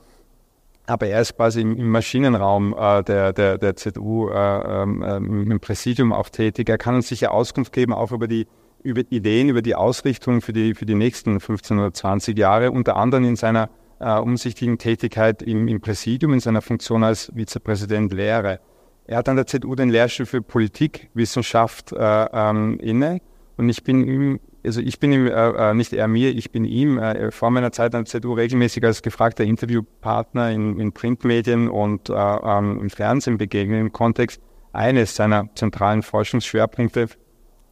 Aber er ist quasi im, Maschinenraum äh, der, der, der ZU äh, ähm, äh, im Präsidium auch tätig. Er kann uns sicher Auskunft geben, auch über die über Ideen, über die Ausrichtung für die, für die nächsten 15 oder 20 Jahre, unter anderem in seiner äh, umsichtigen Tätigkeit im, im Präsidium, in seiner Funktion als Vizepräsident Lehre. Er hat an der ZU den Lehrstuhl für Politikwissenschaft äh, ähm, inne und ich bin ihm, also ich bin ihm, äh, äh, nicht er mir, ich bin ihm äh, vor meiner Zeit an der ZU regelmäßig als gefragter Interviewpartner in, in Printmedien und äh, ähm, im Fernsehen begegnet im Kontext eines seiner zentralen Forschungsschwerpunkte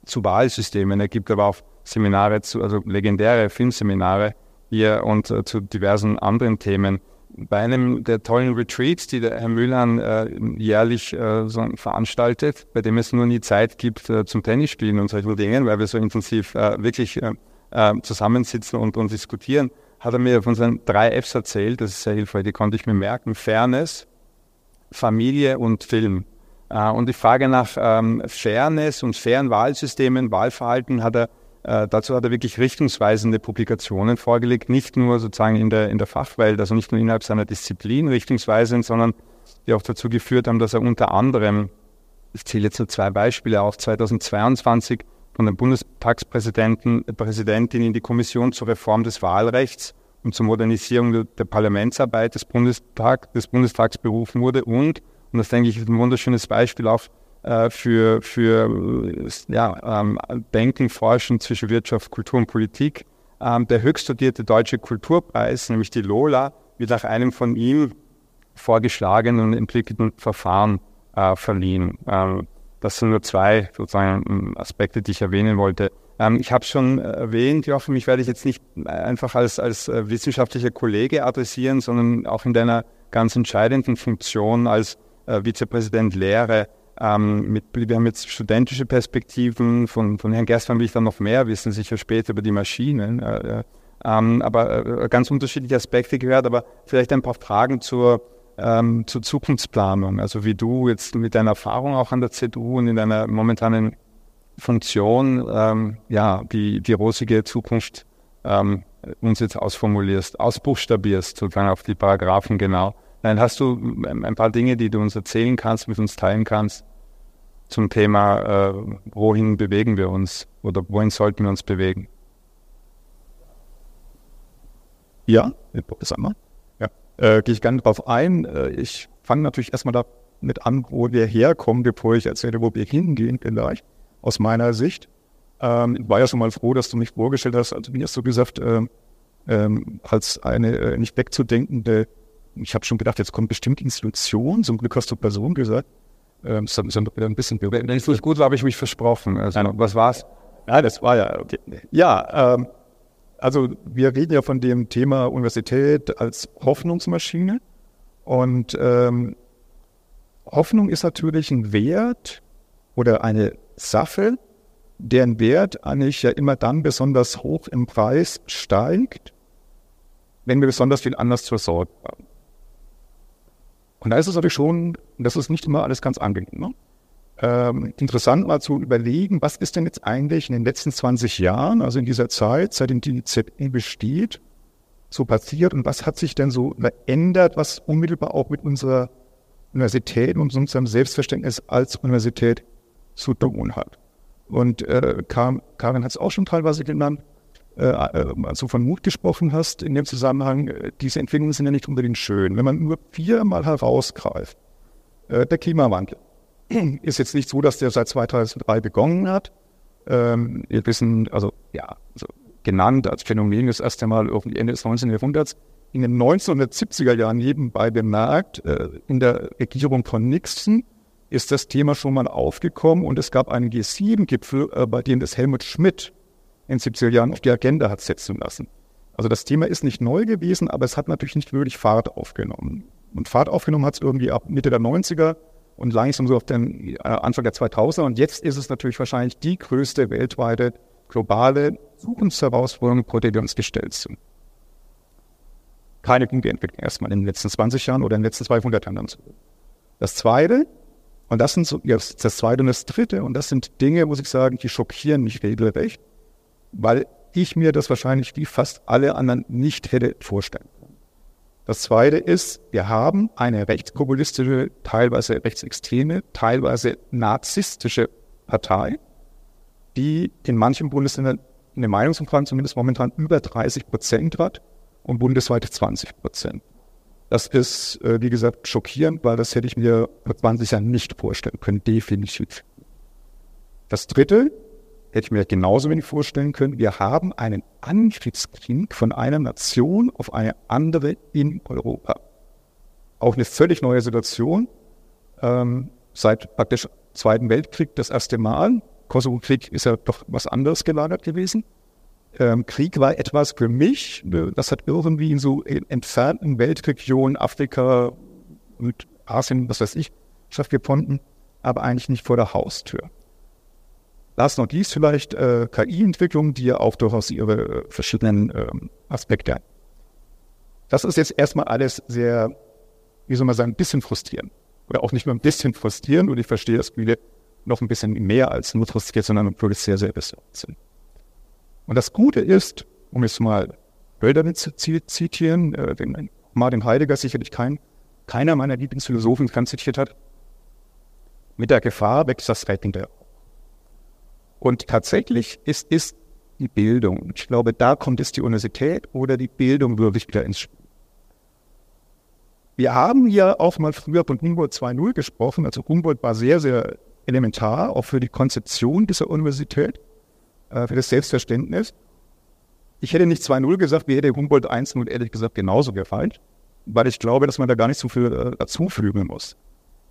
zu Wahlsystemen. Er gibt aber auch Seminare zu, also legendäre Filmseminare hier und äh, zu diversen anderen Themen bei einem der tollen Retreats, die der Herr Müllern äh, jährlich äh, so veranstaltet, bei dem es nur nie Zeit gibt äh, zum Tennisspielen und solchen Dingen, weil wir so intensiv äh, wirklich äh, äh, zusammensitzen und, und diskutieren, hat er mir von seinen drei Fs erzählt, das ist sehr hilfreich, die konnte ich mir merken, Fairness, Familie und Film. und die Frage nach ähm, Fairness und fairen Wahlsystemen, Wahlverhalten hat er äh, dazu hat er wirklich richtungsweisende Publikationen vorgelegt, nicht nur sozusagen in der, in der Fachwelt, also nicht nur innerhalb seiner Disziplin richtungsweisend, sondern die auch dazu geführt haben, dass er unter anderem, ich zähle jetzt nur zwei Beispiele auf, 2022 von dem Bundestagspräsidenten, Präsidentin in die Kommission zur Reform des Wahlrechts und zur Modernisierung der, der Parlamentsarbeit des, Bundestag, des Bundestags berufen wurde und, und das denke ich ist ein wunderschönes Beispiel äh, für, für ja, ähm, Denken, Forschen zwischen Wirtschaft, Kultur und Politik. Ähm, der höchst studierte deutsche Kulturpreis, nämlich die Lola, wird nach einem von ihm vorgeschlagenen und entwickelten Verfahren äh, verliehen. Ähm, das sind nur zwei sozusagen ähm, Aspekte, die ich erwähnen wollte. Ähm, ich habe schon erwähnt, Joachim, mich werde ich jetzt nicht einfach als, als äh, wissenschaftlicher Kollege adressieren, sondern auch in deiner ganz entscheidenden Funktion als äh, Vizepräsident Lehre ähm, mit, wir haben jetzt studentische Perspektiven, von, von Herrn Gerstmann will ich dann noch mehr wissen, sicher später über die Maschinen. Äh, äh, ähm, aber äh, ganz unterschiedliche Aspekte gehört, aber vielleicht ein paar Fragen zur, ähm, zur Zukunftsplanung. Also wie du jetzt mit deiner Erfahrung auch an der ZU und in deiner momentanen Funktion ähm, ja, die, die rosige Zukunft ähm, uns jetzt ausformulierst, ausbuchstabierst, sozusagen auf die Paragraphen genau. Nein, hast du ein paar Dinge, die du uns erzählen kannst, mit uns teilen kannst? Zum Thema, äh, wohin bewegen wir uns oder wohin sollten wir uns bewegen? Ja, Professor Ammer. Ja, äh, gehe ich gerne darauf ein. Äh, ich fange natürlich erstmal da mit an, wo wir herkommen, bevor ich erzähle, wo wir hingehen vielleicht, aus meiner Sicht. Ähm, ich war ja schon mal froh, dass du mich vorgestellt hast. Also mir hast du gesagt, ähm, ähm, als eine äh, nicht wegzudenkende, ich habe schon gedacht, jetzt kommt bestimmt Institution, zum Glück hast du Person gesagt. Ähm, ist wieder ein bisschen Wenn es nicht gut war, habe ich mich versprochen. Also, was war's? Ja, das war ja, okay. Ja, ähm, also wir reden ja von dem Thema Universität als Hoffnungsmaschine. Und ähm, Hoffnung ist natürlich ein Wert oder eine Sache, deren Wert eigentlich ja immer dann besonders hoch im Preis steigt, wenn wir besonders viel anders zur Sorge haben. Und da ist es natürlich schon, das ist nicht immer alles ganz angenehm. Ne? Ähm, interessant mal zu überlegen, was ist denn jetzt eigentlich in den letzten 20 Jahren, also in dieser Zeit, seitdem die ZE besteht, so passiert und was hat sich denn so verändert, was unmittelbar auch mit unserer Universität und unserem Selbstverständnis als Universität zu tun hat. Und äh, Karin hat es auch schon teilweise genannt, äh, äh, als du von Mut gesprochen hast, in dem Zusammenhang, äh, diese Entwicklungen sind ja nicht unbedingt schön. Wenn man nur viermal herausgreift, der Klimawandel ist jetzt nicht so, dass der seit 2003 begonnen hat. Ähm, wir wissen, also ja, also genannt als Phänomen das erste Mal irgendwie Ende des 19. Jahrhunderts. In den 1970er Jahren nebenbei bemerkt, in der Regierung von Nixon ist das Thema schon mal aufgekommen und es gab einen G7-Gipfel, äh, bei dem das Helmut Schmidt in 70er Jahren auf die Agenda hat setzen lassen. Also das Thema ist nicht neu gewesen, aber es hat natürlich nicht wirklich Fahrt aufgenommen. Und Fahrt aufgenommen hat es irgendwie ab Mitte der 90er und langsam so auf den äh, Anfang der 2000er. Und jetzt ist es natürlich wahrscheinlich die größte weltweite globale Zukunftsherausforderung, vor der wir uns gestellt sind. Keine gute Entwicklung erstmal in den letzten 20 Jahren oder in den letzten 200 Jahren. Das Zweite, und das sind so, ja, das zweite und das dritte, und das sind Dinge, muss ich sagen, die schockieren mich regelrecht, weil ich mir das wahrscheinlich wie fast alle anderen nicht hätte vorstellen können. Das zweite ist, wir haben eine rechtspopulistische, teilweise rechtsextreme, teilweise narzisstische Partei, die in manchen Bundesländern eine Meinungsumfrage zumindest momentan über 30 Prozent hat und bundesweit 20 Prozent. Das ist, äh, wie gesagt, schockierend, weil das hätte ich mir vor 20 Jahren nicht vorstellen können, definitiv. Das Dritte hätte ich mir genauso wenig vorstellen können. Wir haben einen Angriffskrieg von einer Nation auf eine andere in Europa. Auch eine völlig neue Situation. Ähm, seit praktisch Zweiten Weltkrieg das erste Mal. Kosovo-Krieg ist ja doch was anderes gelagert gewesen ähm, Krieg war etwas für mich, äh, das hat irgendwie in so entfernten Weltregionen, Afrika und Asien, was weiß ich, stattgefunden, aber eigentlich nicht vor der Haustür. Last not least vielleicht äh, KI-Entwicklung, die ja auch durchaus ihre äh, verschiedenen ähm, Aspekte hat. Das ist jetzt erstmal alles sehr, wie soll man sagen, ein bisschen frustrierend. Oder auch nicht nur ein bisschen frustrierend, und ich verstehe, dass viele noch ein bisschen mehr als nur frustriert, sondern wirklich sehr, sehr besorgt sind. Und das Gute ist, um jetzt mal Hölderlin zu zitieren, äh, den Martin Heidegger sicherlich kein, keiner meiner Lieblingsphilosophen kann zitiert hat, mit der Gefahr wächst das der. Und tatsächlich ist, ist die Bildung, ich glaube, da kommt jetzt die Universität oder die Bildung wirklich wieder ins Spiel. Wir haben ja auch mal früher von Humboldt 2.0 gesprochen, also Humboldt war sehr, sehr elementar, auch für die Konzeption dieser Universität äh, für das Selbstverständnis. Ich hätte nicht 2-0 gesagt, mir hätte Humboldt 1-0 ehrlich gesagt genauso gefallen, weil ich glaube, dass man da gar nicht so viel äh, dazufügen muss.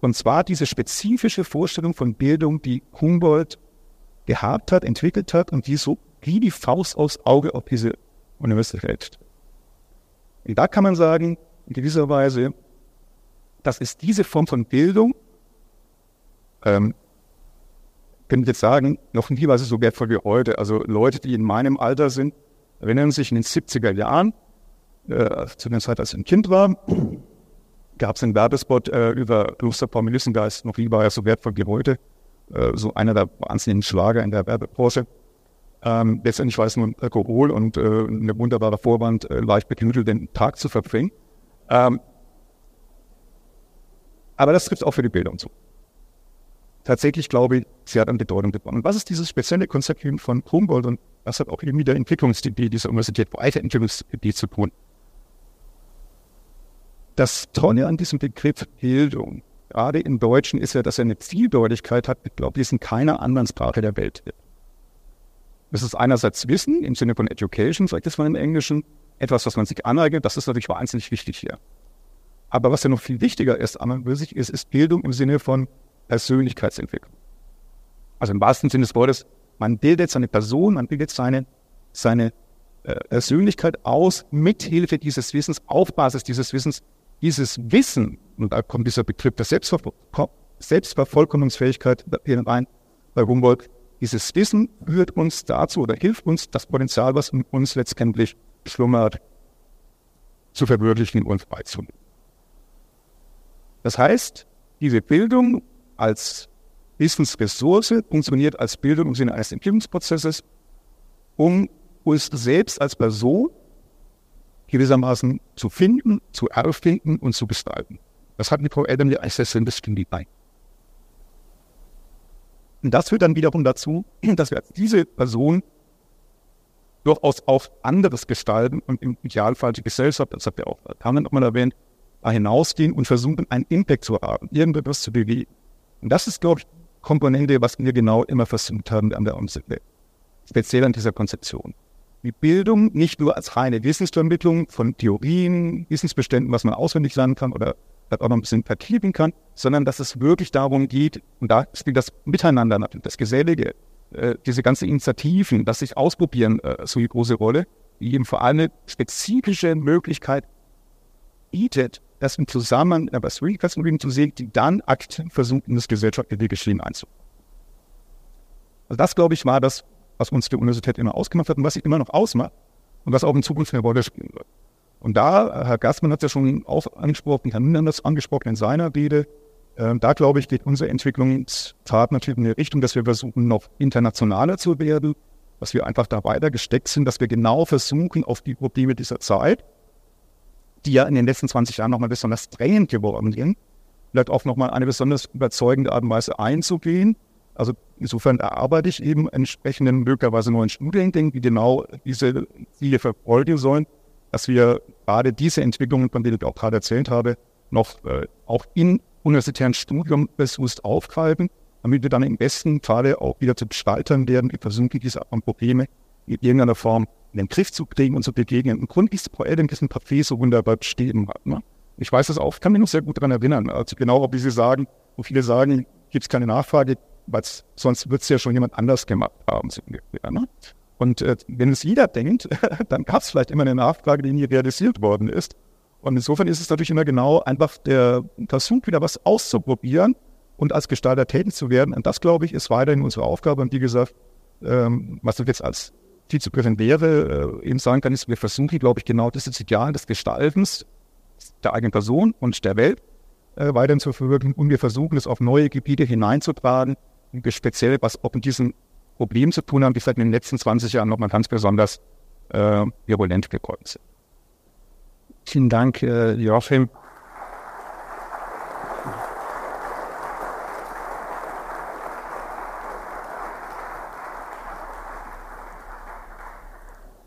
Und zwar diese spezifische Vorstellung von Bildung, die Humboldt gehabt hat, entwickelt hat und die so wie die Faust aufs Auge auf diese Universität. Und da kann man sagen, in gewisser Weise, das ist diese Form von Bildung, ähm, könnte ich jetzt sagen, noch nie war es so wertvoll wie heute. Also Leute, die in meinem Alter sind, erinnern sich in den 70er Jahren, äh, zu der Zeit, als ich ein Kind war, gab es einen Werbespot äh, über Kloster Paul Melissengeist. Noch nie war er so wertvoll wie heute. Äh, so einer der wahnsinnigen Schlager in der Werbebranche. Ähm, letztendlich war es nur Alkohol und äh, eine wunderbare Vorwand, äh, leicht beknüttelt den Tag zu verbringen. Ähm, aber das trifft auch für die Bildung zu tatsächlich glaube ich, sie hat an Bedeutung gewonnen. Und was ist dieses spezielle Konzept von Humboldt und was hat auch mit der Entwicklungsidee dieser Universität, Weiterentwicklungsidee zu tun? Das Tolle an diesem Begriff Bildung gerade im Deutschen ist ja, dass er eine Vieldeutigkeit hat, ich glaube, die es in keiner anderen Sprache der Welt. Das ist einerseits Wissen im Sinne von Education, sagt das man im Englischen, etwas, was man sich aneignet, das ist natürlich wahnsinnig wichtig hier. Aber was ja noch viel wichtiger ist sich ist, ist Bildung im Sinne von Persönlichkeitsentwicklung. Also im wahrsten Sinne des Wortes, man bildet seine Person, man bildet seine, seine äh, Persönlichkeit aus, mithilfe dieses Wissens, auf Basis dieses Wissens, dieses Wissen, und da kommt dieser Begriff der Selbstver Selbstvervollkommnungsfähigkeit rein bei Humboldt, dieses Wissen führt uns dazu oder hilft uns, das Potenzial, was in uns letztendlich schlummert, zu verwirklichen und beizunehmen. Das heißt, diese Bildung als Wissensressource funktioniert als Bildung im Sinne eines Entwicklungsprozesses, um uns selbst als Person gewissermaßen zu finden, zu erfinden und zu gestalten. Das hat die Frau Adam ja sehr simpel bei. Und das führt dann wiederum dazu, dass wir diese Person durchaus auch anderes gestalten und im Idealfall die Gesellschaft, das habt ihr auch Carmen nochmal erwähnt, da hinausgehen und versuchen, einen Impact zu haben, irgendetwas zu bewegen. Und das ist, glaube ich, Komponente, was wir genau immer versucht haben an der Umsetzung, speziell an dieser Konzeption. Die Bildung nicht nur als reine Wissensvermittlung von Theorien, Wissensbeständen, was man auswendig lernen kann oder auch noch ein bisschen vertiefen kann, sondern dass es wirklich darum geht, und da spielt das Miteinander, das Gesellige, äh, diese ganzen Initiativen, das sich ausprobieren, äh, so eine große Rolle, die eben vor allem eine spezifische Möglichkeit bietet, das im Zusammenhang mit einer Persönlichkeitsentwicklung zu sehen, die dann aktiv versucht, in das gesellschaftliche Geschehen einzubauen. Also das, glaube ich, war das, was uns die Universität immer ausgemacht hat und was sie immer noch ausmacht und was auch in Zukunft eine Rolle spielen wird. Und da, Herr Gassmann hat es ja schon auch angesprochen, Herr Ninder das angesprochen in seiner Rede, äh, da glaube ich, geht unsere Entwicklungstat natürlich in die Richtung, dass wir versuchen, noch internationaler zu werden, dass wir einfach da weiter gesteckt sind, dass wir genau versuchen, auf die Probleme dieser Zeit die ja in den letzten 20 Jahren nochmal besonders drängend geworden sind, vielleicht auch nochmal eine besonders überzeugende Art und Weise einzugehen. Also insofern erarbeite ich eben entsprechenden möglicherweise neuen Studiengängen, die genau diese Ziele verfolgen sollen, dass wir gerade diese Entwicklungen, von denen ich auch gerade erzählt habe, noch äh, auch in universitären Studium bewusst aufgreifen, damit wir dann im besten Falle auch wieder zu Gestaltern werden, die versuchen, diese Probleme in irgendeiner Form in den Griff zu kriegen und zu begegnen. Im Grunde ist Frau Elden diesen Papier so wunderbar beschrieben. Ne? Ich weiß das auch, kann mich noch sehr gut daran erinnern. Also genau, wie Sie sagen, wo viele sagen, gibt es keine Nachfrage, weil sonst wird es ja schon jemand anders gemacht haben. Ja, ne? Und äh, wenn es jeder denkt, dann gab es vielleicht immer eine Nachfrage, die nie realisiert worden ist. Und insofern ist es natürlich immer genau einfach der Versuch, wieder was auszuprobieren und als Gestalter tätig zu werden. Und das, glaube ich, ist weiterhin unsere Aufgabe. Und wie gesagt, ähm, was du jetzt als Vizepräsident wäre, äh, eben sagen kann, ist, wir versuchen, glaube ich, genau das Ideal des Gestaltens der eigenen Person und der Welt äh, weiterhin zu verwirklichen und wir versuchen, es auf neue Gebiete hineinzutragen, speziell was auch mit diesem Problem zu tun haben, die in den letzten 20 Jahren nochmal ganz besonders äh, virulent geworden sind. Vielen Dank, äh, Joachim.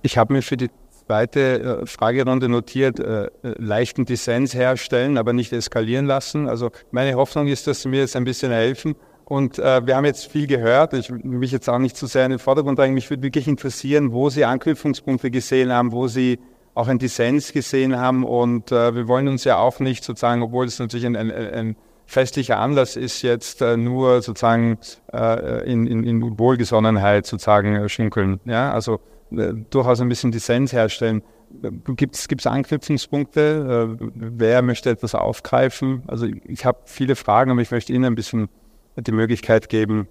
Ich habe mir für die zweite äh, Fragerunde notiert, äh, äh, leichten Dissens herstellen, aber nicht eskalieren lassen. Also meine Hoffnung ist, dass Sie mir jetzt ein bisschen helfen. Und äh, wir haben jetzt viel gehört. Ich will mich jetzt auch nicht zu sehr in den Vordergrund drängen. Mich würde wirklich interessieren, wo Sie Anknüpfungspunkte gesehen haben, wo Sie auch ein Dissens gesehen haben. Und äh, wir wollen uns ja auch nicht sozusagen, obwohl es natürlich ein, ein, ein festlicher Anlass ist, jetzt äh, nur sozusagen äh, in, in, in Wohlgesonnenheit sozusagen äh. Ja, also äh, durchaus ein bisschen Dissens herstellen. Gibt es Anknüpfungspunkte? Äh, wer möchte etwas aufgreifen? Also ich habe viele Fragen, aber ich möchte Ihnen ein bisschen die Möglichkeit geben,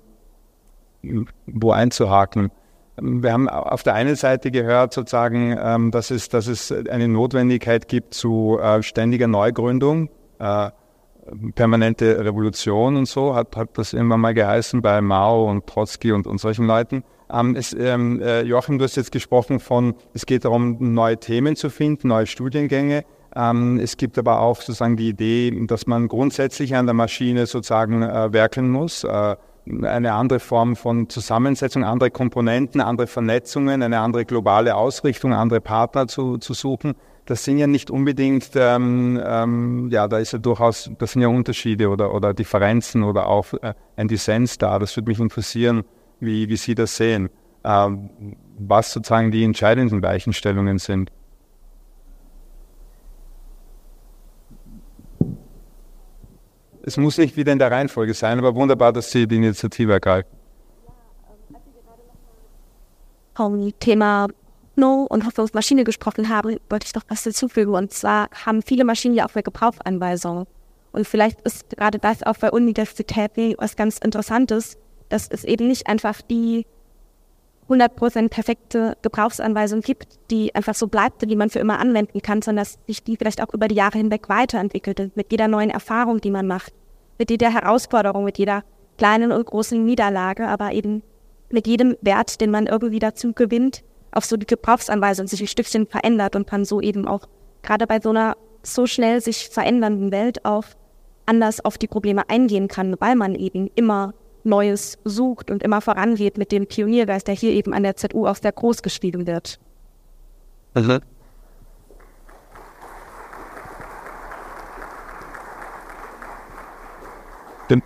wo einzuhaken. Wir haben auf der einen Seite gehört, sozusagen, ähm, dass, es, dass es eine Notwendigkeit gibt zu äh, ständiger Neugründung, permanente Revolution und so, hat, hat das immer mal geheißen bei Mao und Trotzki und, und solchen Leuten. Ähm, es, ähm, äh, Joachim, du hast jetzt gesprochen von, es geht darum, neue Themen zu finden, neue Studiengänge. Ähm, es gibt aber auch sozusagen die Idee, dass man grundsätzlich an der Maschine sozusagen äh, werkeln muss. Äh, eine andere Form von Zusammensetzung, andere Komponenten, andere Vernetzungen, eine andere globale Ausrichtung, andere Partner zu, zu suchen. Das sind ja nicht unbedingt, ähm, ähm, ja, da ist ja durchaus, das sind ja Unterschiede oder, oder Differenzen oder auch äh, ein Dissens da. Das würde mich interessieren, wie, wie Sie das sehen, ähm, was sozusagen die entscheidenden Weichenstellungen sind. Es muss nicht wieder in der Reihenfolge sein, aber wunderbar, dass Sie die Initiative ergreifen. Vom Thema No und Hoffnungsmaschine gesprochen haben, wollte ich noch was dazufügen. Und zwar haben viele Maschinen ja auch eine Gebrauchsanweisung. Und vielleicht ist gerade das auch bei Universitäten was ganz Interessantes, dass es eben nicht einfach die 100% perfekte Gebrauchsanweisung gibt, die einfach so bleibt, die man für immer anwenden kann, sondern dass sich die vielleicht auch über die Jahre hinweg weiterentwickelt, mit jeder neuen Erfahrung, die man macht, mit jeder Herausforderung, mit jeder kleinen und großen Niederlage, aber eben mit jedem Wert, den man irgendwie dazu gewinnt, auf so die Gebrauchsanweisung sich ein Stückchen verändert und man so eben auch gerade bei so einer so schnell sich verändernden Welt auch anders auf die Probleme eingehen kann, weil man eben immer Neues sucht und immer vorangeht mit dem Pioniergeist, der hier eben an der ZU auch sehr groß geschrieben wird. Also. Denn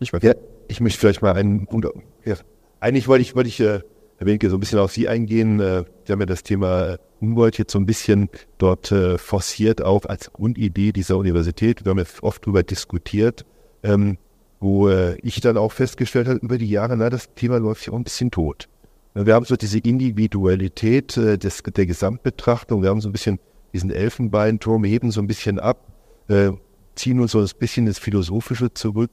ich, ja, ich möchte vielleicht mal einen Punkt. Ja, eigentlich wollte ich, wollte ich äh, Herr Wenke, so ein bisschen auf Sie eingehen. Äh, Sie haben ja das Thema äh, Humboldt jetzt so ein bisschen dort äh, forciert, auch als Grundidee dieser Universität. Wir haben ja oft darüber diskutiert. Ähm, wo äh, ich dann auch festgestellt habe über die Jahre, na, das Thema läuft ja auch ein bisschen tot. Wir haben so diese Individualität äh, des, der Gesamtbetrachtung, wir haben so ein bisschen diesen Elfenbeinturm, heben so ein bisschen ab, äh, ziehen uns so ein bisschen ins Philosophische zurück,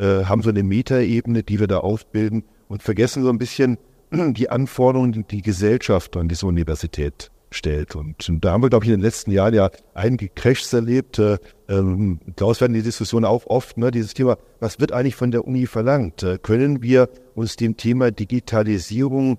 haben so eine Metaebene, die wir da ausbilden und vergessen so ein bisschen die Anforderungen, die die Gesellschaft an diese Universität stellt. Und, da haben wir, glaube ich, in den letzten Jahren ja einige Crashs erlebt. Äh, ähm, Klaus werden die Diskussion auch oft, ne, dieses Thema, was wird eigentlich von der Uni verlangt? Äh, können wir uns dem Thema Digitalisierung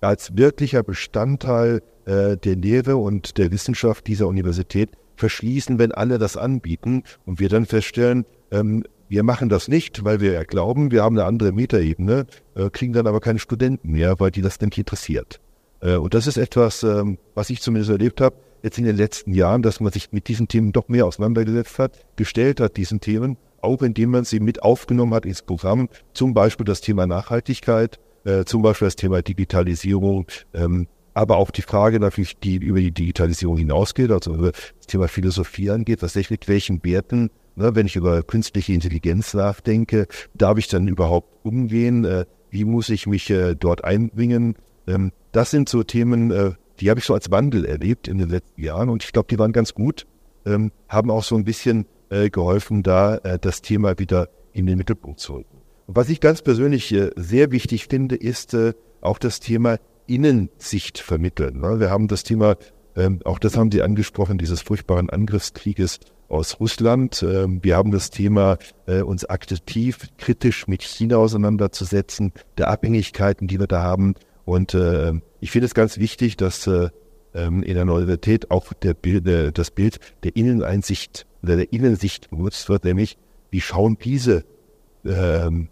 als wirklicher Bestandteil äh, der Lehre und der Wissenschaft dieser Universität verschließen, wenn alle das anbieten und wir dann feststellen, ähm, wir machen das nicht, weil wir ja glauben, wir haben eine andere Metaebene, äh, kriegen dann aber keine Studenten mehr, weil die das nicht interessiert. Äh, und das ist etwas, ähm, was ich zumindest erlebt habe, jetzt in den letzten Jahren, dass man sich mit diesen Themen doch mehr auseinandergesetzt hat, gestellt hat, diesen Themen, auch indem man sie mit aufgenommen hat ins Programm, zum Beispiel das Thema Nachhaltigkeit, äh, zum Beispiel das Thema Digitalisierung, ähm, aber auch die Frage natürlich, die über die Digitalisierung hinausgeht, also über das Thema Philosophie angeht, tatsächlich mit welchen Werten, ne, wenn ich über künstliche Intelligenz nachdenke, darf ich dann überhaupt umgehen, äh, wie muss ich mich äh, dort einbringen, ähm, das sind so Themen, äh, die habe ich so als Wandel erlebt in den letzten Jahren und ich glaube, die waren ganz gut, ähm, haben auch so ein bisschen äh, geholfen, da äh, das Thema wieder in den Mittelpunkt zu rücken. Und was ich ganz persönlich äh, sehr wichtig finde, ist äh, auch das Thema Innensicht vermitteln. Ne? Wir haben das Thema, ähm, auch das haben Sie angesprochen, dieses furchtbaren Angriffskrieges aus Russland. Ähm, wir haben das Thema, äh, uns aktiv kritisch mit China auseinanderzusetzen, der Abhängigkeiten, die wir da haben. Und äh, ich finde es ganz wichtig, dass äh, ähm, in der Universität auch der Bild, äh, das Bild der Inneneinsicht oder der Innensicht benutzt wird, nämlich wie schauen diese ähm,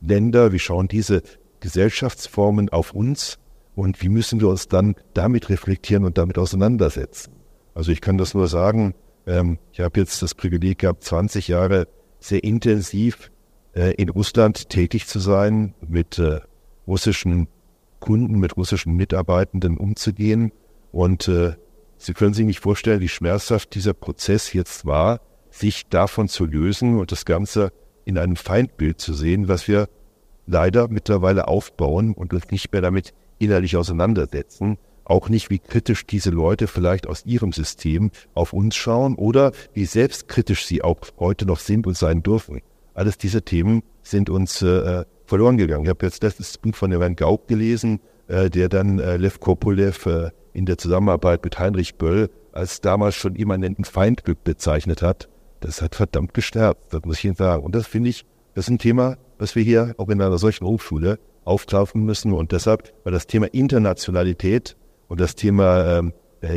Länder, wie schauen diese Gesellschaftsformen auf uns und wie müssen wir uns dann damit reflektieren und damit auseinandersetzen. Also ich kann das nur sagen, ähm, ich habe jetzt das Privileg gehabt, 20 Jahre sehr intensiv äh, in Russland tätig zu sein, mit äh, russischen Kunden, mit russischen Mitarbeitenden umzugehen. Und äh, Sie können sich nicht vorstellen, wie schmerzhaft dieser Prozess jetzt war, sich davon zu lösen und das Ganze in einem Feindbild zu sehen, was wir leider mittlerweile aufbauen und uns nicht mehr damit innerlich auseinandersetzen. Auch nicht, wie kritisch diese Leute vielleicht aus ihrem System auf uns schauen oder wie selbstkritisch sie auch heute noch sind und sein dürfen. Alles diese Themen sind uns äh, verloren gegangen. Ich habe jetzt das Buch von Herrn Gaub gelesen, äh, der dann äh, Lev Kopolev äh, in der Zusammenarbeit mit Heinrich Böll als damals schon immanenten Feindglück bezeichnet hat. Das hat verdammt gestärkt, das muss ich Ihnen sagen. Und das finde ich, das ist ein Thema, was wir hier auch in einer solchen Hochschule aufgreifen müssen. Und deshalb, weil das Thema Internationalität und das Thema ähm,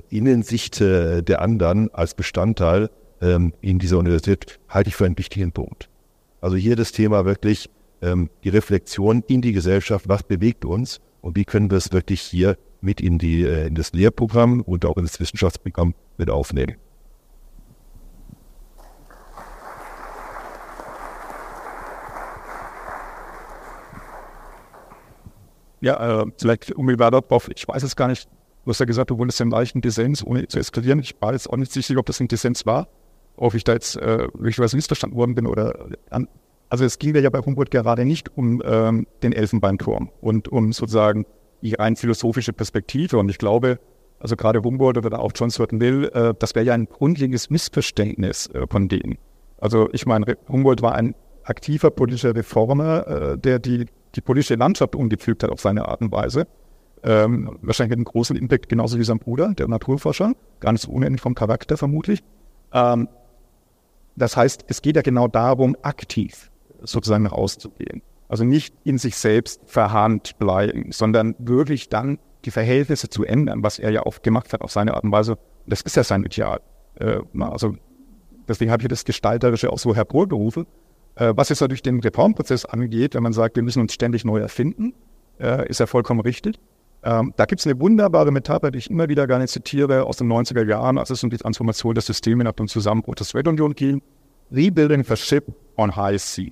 Innensicht äh, der anderen als Bestandteil ähm, in dieser Universität halte ich für einen wichtigen Punkt. Also hier das Thema wirklich ähm, die Reflexion in die Gesellschaft, was bewegt uns und wie können wir es wirklich hier mit in, die, äh, in das Lehrprogramm und auch in das Wissenschaftsprogramm mit aufnehmen. Ja, äh, vielleicht unmittelbar darauf, ich weiß es gar nicht, du hast ja gesagt, du wolltest im leichten Dissens, ohne zu eskalieren. Ich war jetzt auch nicht sicher, ob das ein Dissens war, ob ich da jetzt äh, möglicherweise missverstanden worden bin oder an, also es ging ja bei Humboldt gerade nicht um ähm, den Elfenbeinturm und um sozusagen die rein philosophische Perspektive. Und ich glaube, also gerade Humboldt oder auch John Stuart Mill, äh, das wäre ja ein grundlegendes Missverständnis äh, von denen. Also ich meine, Humboldt war ein aktiver politischer Reformer, äh, der die die politische Landschaft umgepflügt hat auf seine Art und Weise. Ähm, wahrscheinlich mit einem großen Impact, genauso wie sein Bruder, der Naturforscher, so unendlich vom Charakter vermutlich. Ähm, das heißt, es geht ja genau darum, aktiv sozusagen rauszugehen. Also nicht in sich selbst verharrt bleiben, sondern wirklich dann die Verhältnisse zu ändern, was er ja oft gemacht hat auf seine Art und Weise. das ist ja sein Ideal. Äh, also deswegen habe ich das Gestalterische auch so hervorgerufen. Äh, was jetzt natürlich den Reformprozess angeht, wenn man sagt, wir müssen uns ständig neu erfinden, äh, ist ja vollkommen richtig. Ähm, da gibt es eine wunderbare Metapher, die ich immer wieder gerne zitiere, aus den 90er Jahren, als es um die Transformation der Systeme nach dem Zusammenbruch der Sowjetunion ging. Rebuilding the ship on high sea.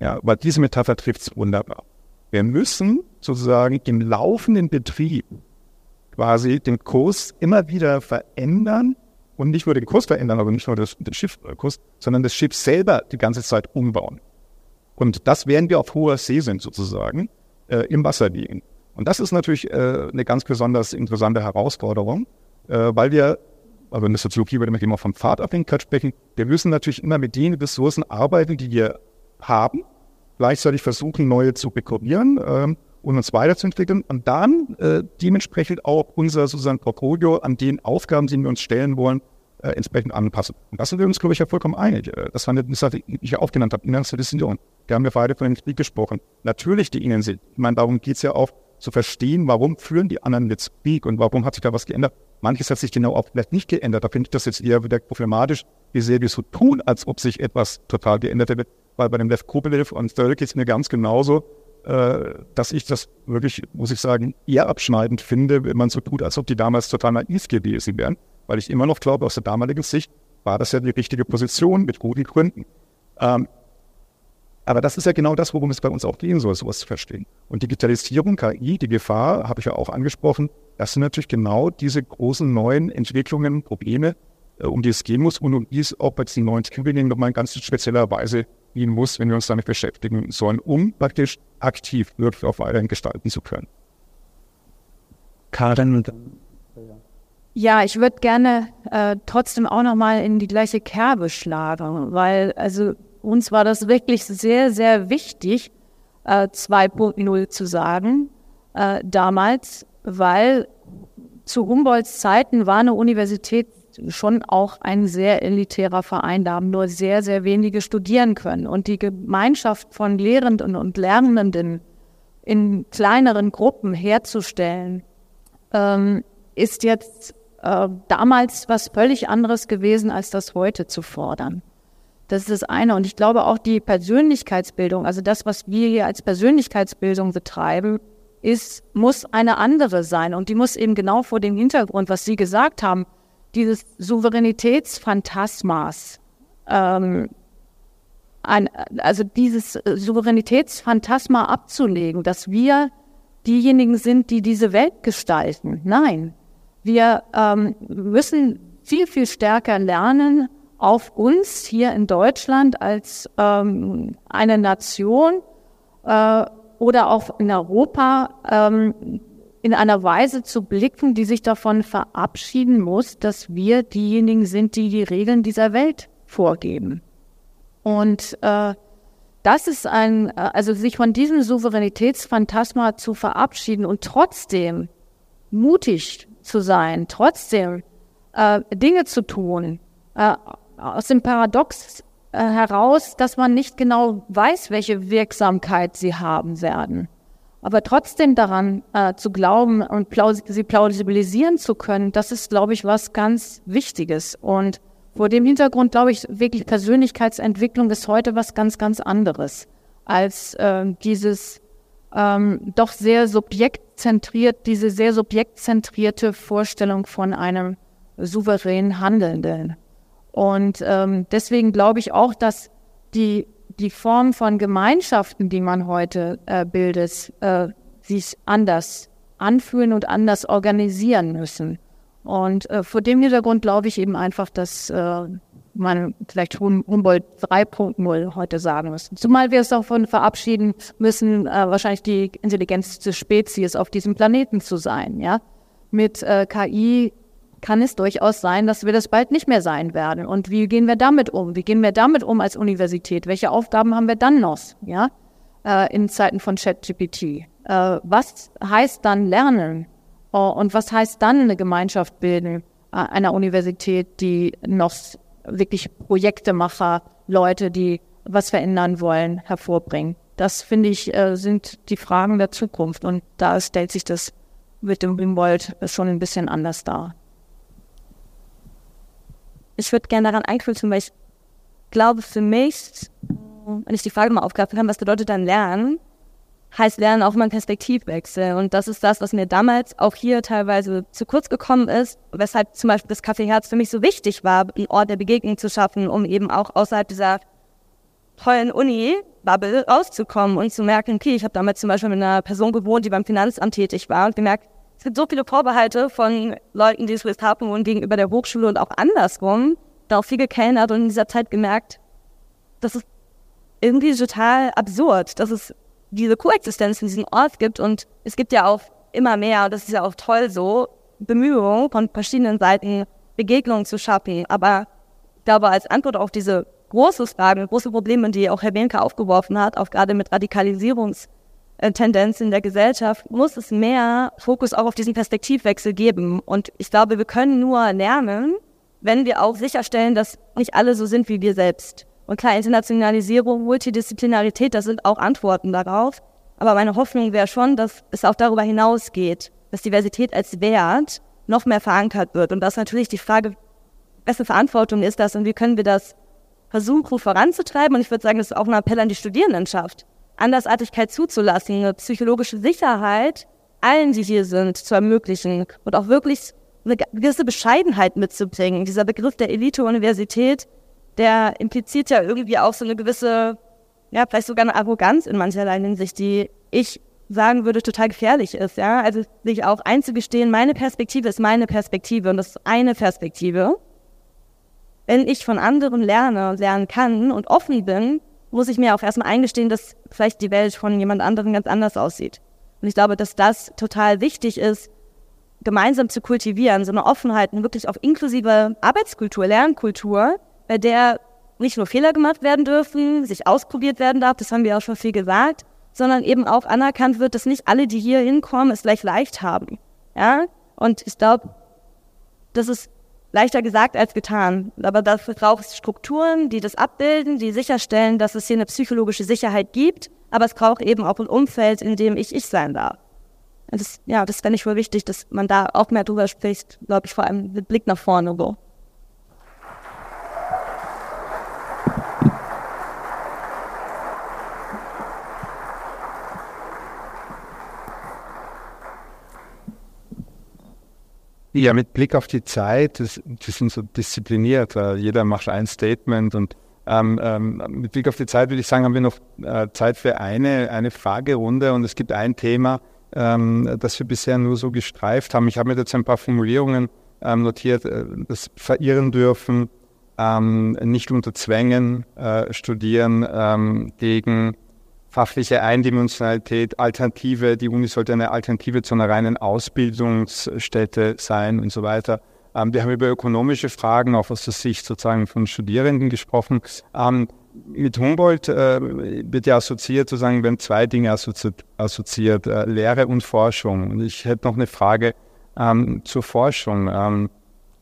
Ja, weil diese Metapher trifft es wunderbar. Wir müssen sozusagen im laufenden Betrieb quasi den Kurs immer wieder verändern, und nicht nur den Kurs verändern, aber nicht nur das, den Schiffkurs, sondern das Schiff selber die ganze Zeit umbauen. Und das werden wir auf hoher See sind sozusagen, äh, im Wasser liegen. Und das ist natürlich äh, eine ganz besonders interessante Herausforderung, äh, weil wir, also in der Soziologie würde man immer vom Pfadabhängigkeit sprechen, wir müssen natürlich immer mit den Ressourcen arbeiten, die wir haben, gleichzeitig versuchen, neue zu bekommen ähm, und uns weiterzuentwickeln und dann äh, dementsprechend auch unser sozusagen Portfolio an den Aufgaben, die wir uns stellen wollen, äh, entsprechend anpassen. Und das sind wir uns, glaube ich, ja vollkommen einig. Äh, das war eine Sache, die ich ja aufgenannt habe, Inlandsdecision. Wir haben ja beide von den Krieg gesprochen. Natürlich die Innensicht. Ich meine, darum geht es ja auch zu verstehen, warum führen die anderen jetzt Krieg und warum hat sich da was geändert. Manches hat sich genau auch vielleicht nicht geändert. Da finde ich das jetzt eher wieder problematisch, wie sehr wir so tun, als ob sich etwas total geändert hätte. Weil bei dem Lev Kubelev und Stöll geht es mir ganz genauso äh, dass ich das wirklich, muss ich sagen, eher abschneidend finde, wenn man so tut, als ob die damals total naiv gewesen wären. Weil ich immer noch glaube, aus der damaligen Sicht war das ja die richtige Position mit guten Gründen. Ähm, aber das ist ja genau das, worum es bei uns auch gehen soll, sowas zu verstehen. Und Digitalisierung, KI, die Gefahr, habe ich ja auch angesprochen, das sind natürlich genau diese großen neuen Entwicklungen, Probleme, äh, um die es gehen muss und um die es auch bei diesen neuen Theorien nochmal in ganz spezieller Weise gehen muss, wenn wir uns damit beschäftigen sollen, um praktisch aktiv wirklich auch weiterhin gestalten zu können. Karin ja, ich würde gerne äh, trotzdem auch nochmal in die gleiche Kerbe schlagen, weil also uns war das wirklich sehr, sehr wichtig, äh, 2.0 zu sagen äh, damals, weil zu Humboldts Zeiten war eine Universität schon auch ein sehr elitärer Verein. Da haben nur sehr, sehr wenige studieren können. Und die Gemeinschaft von Lehrenden und Lernenden in kleineren Gruppen herzustellen, ähm, ist jetzt äh, damals was völlig anderes gewesen, als das heute zu fordern. Das ist das eine. Und ich glaube auch die Persönlichkeitsbildung, also das, was wir hier als Persönlichkeitsbildung betreiben, ist, muss eine andere sein. Und die muss eben genau vor dem Hintergrund, was Sie gesagt haben, dieses Souveränitätsphantasmas, ähm, ein, also dieses Souveränitätsphantasma abzulegen, dass wir diejenigen sind, die diese Welt gestalten. Nein, wir ähm, müssen viel, viel stärker lernen, auf uns hier in Deutschland als ähm, eine Nation äh, oder auch in Europa ähm, in einer Weise zu blicken, die sich davon verabschieden muss, dass wir diejenigen sind, die die Regeln dieser Welt vorgeben. Und äh, das ist ein, äh, also sich von diesem Souveränitätsphantasma zu verabschieden und trotzdem mutig zu sein, trotzdem äh, Dinge zu tun, äh, aus dem Paradox äh, heraus, dass man nicht genau weiß, welche Wirksamkeit sie haben werden. Aber trotzdem daran äh, zu glauben und plaus sie plausibilisieren zu können, das ist, glaube ich, was ganz Wichtiges. Und vor dem Hintergrund glaube ich wirklich, Persönlichkeitsentwicklung ist heute was ganz, ganz anderes als äh, dieses ähm, doch sehr subjektzentriert, diese sehr subjektzentrierte Vorstellung von einem souverän Handelnden. Und ähm, deswegen glaube ich auch, dass die, die Form von Gemeinschaften, die man heute äh, bildet, äh, sich anders anfühlen und anders organisieren müssen. Und äh, vor dem Hintergrund glaube ich eben einfach, dass äh, man vielleicht Humboldt 3.0 heute sagen müssen. Zumal wir es davon verabschieden müssen, äh, wahrscheinlich die Intelligenz des Spezies auf diesem Planeten zu sein. Ja, mit äh, KI kann es durchaus sein, dass wir das bald nicht mehr sein werden. Und wie gehen wir damit um? Wie gehen wir damit um als Universität? Welche Aufgaben haben wir dann noch? Ja, äh, in Zeiten von ChatGPT. Äh, was heißt dann Lernen? Oh, und was heißt dann eine Gemeinschaft bilden äh, einer Universität, die noch wirklich Projektemacher, Leute, die was verändern wollen, hervorbringen? Das finde ich, äh, sind die Fragen der Zukunft. Und da stellt sich das mit dem Humboldt schon ein bisschen anders dar. Ich würde gerne daran anknüpfen, weil ich glaube, für mich, wenn ich die Frage mal aufgreifen kann, was bedeutet dann Lernen? heißt Lernen auch mal ein Perspektivwechsel. Und das ist das, was mir damals auch hier teilweise zu kurz gekommen ist, weshalb zum Beispiel das Café Herz für mich so wichtig war, einen Ort der Begegnung zu schaffen, um eben auch außerhalb dieser tollen Uni-Bubble rauszukommen und zu merken, okay, ich habe damals zum Beispiel mit einer Person gewohnt, die beim Finanzamt tätig war und gemerkt, es gibt so viele Vorbehalte von Leuten, die Swiss haben wohnen, gegenüber der Hochschule und auch andersrum, da auch viel gekellnert und in dieser Zeit gemerkt, das ist irgendwie total absurd, dass es diese Koexistenz in diesem Ort gibt und es gibt ja auch immer mehr, das ist ja auch toll so, Bemühungen von verschiedenen Seiten, Begegnungen zu schaffen. Aber ich glaube, als Antwort auf diese große Frage, große Probleme, die auch Herr Benke aufgeworfen hat, auch gerade mit Radikalisierungstendenzen in der Gesellschaft, muss es mehr Fokus auch auf diesen Perspektivwechsel geben. Und ich glaube, wir können nur lernen, wenn wir auch sicherstellen, dass nicht alle so sind wie wir selbst. Und klar, Internationalisierung, Multidisziplinarität, das sind auch Antworten darauf. Aber meine Hoffnung wäre schon, dass es auch darüber hinausgeht, dass Diversität als Wert noch mehr verankert wird. Und dass natürlich die Frage, wessen Verantwortung ist das und wie können wir das versuchen voranzutreiben? Und ich würde sagen, das ist auch ein Appell an die Studierendenschaft, Andersartigkeit zuzulassen, eine psychologische Sicherheit allen, die hier sind, zu ermöglichen und auch wirklich eine gewisse Bescheidenheit mitzubringen. Dieser Begriff der Elite-Universität, der impliziert ja irgendwie auch so eine gewisse, ja, vielleicht sogar eine Arroganz in mancherlei Hinsicht, die ich sagen würde, total gefährlich ist, ja. Also sich auch einzugestehen, meine Perspektive ist meine Perspektive und das ist eine Perspektive. Wenn ich von anderen lerne und lernen kann und offen bin, muss ich mir auch erstmal eingestehen, dass vielleicht die Welt von jemand anderem ganz anders aussieht. Und ich glaube, dass das total wichtig ist, gemeinsam zu kultivieren, so eine Offenheit, eine wirklich auf inklusive Arbeitskultur, Lernkultur, bei der nicht nur Fehler gemacht werden dürfen, sich ausprobiert werden darf, das haben wir auch schon viel gesagt, sondern eben auch anerkannt wird, dass nicht alle, die hier hinkommen, es gleich leicht haben. Ja? Und ich glaube, das ist leichter gesagt als getan. Aber dafür braucht es Strukturen, die das abbilden, die sicherstellen, dass es hier eine psychologische Sicherheit gibt. Aber es braucht eben auch ein Umfeld, in dem ich ich sein darf. Das, ja, das fände ich wohl wichtig, dass man da auch mehr drüber spricht, glaube ich, vor allem mit Blick nach vorne. So. Ja, mit Blick auf die Zeit, das, die sind so diszipliniert, äh, jeder macht ein Statement und ähm, ähm, mit Blick auf die Zeit würde ich sagen, haben wir noch äh, Zeit für eine, eine Fragerunde und es gibt ein Thema, ähm, das wir bisher nur so gestreift haben. Ich habe mir jetzt ein paar Formulierungen ähm, notiert, äh, das verirren dürfen, ähm, nicht unter Zwängen äh, studieren, ähm, gegen fachliche Eindimensionalität, Alternative, die Uni sollte eine Alternative zu einer reinen Ausbildungsstätte sein und so weiter. Ähm, wir haben über ökonomische Fragen auch aus der Sicht sozusagen von Studierenden gesprochen. Ähm, mit Humboldt äh, wird ja assoziiert, sozusagen, wenn zwei Dinge assoziiert, assoziiert äh, Lehre und Forschung. Und ich hätte noch eine Frage ähm, zur Forschung. Ähm,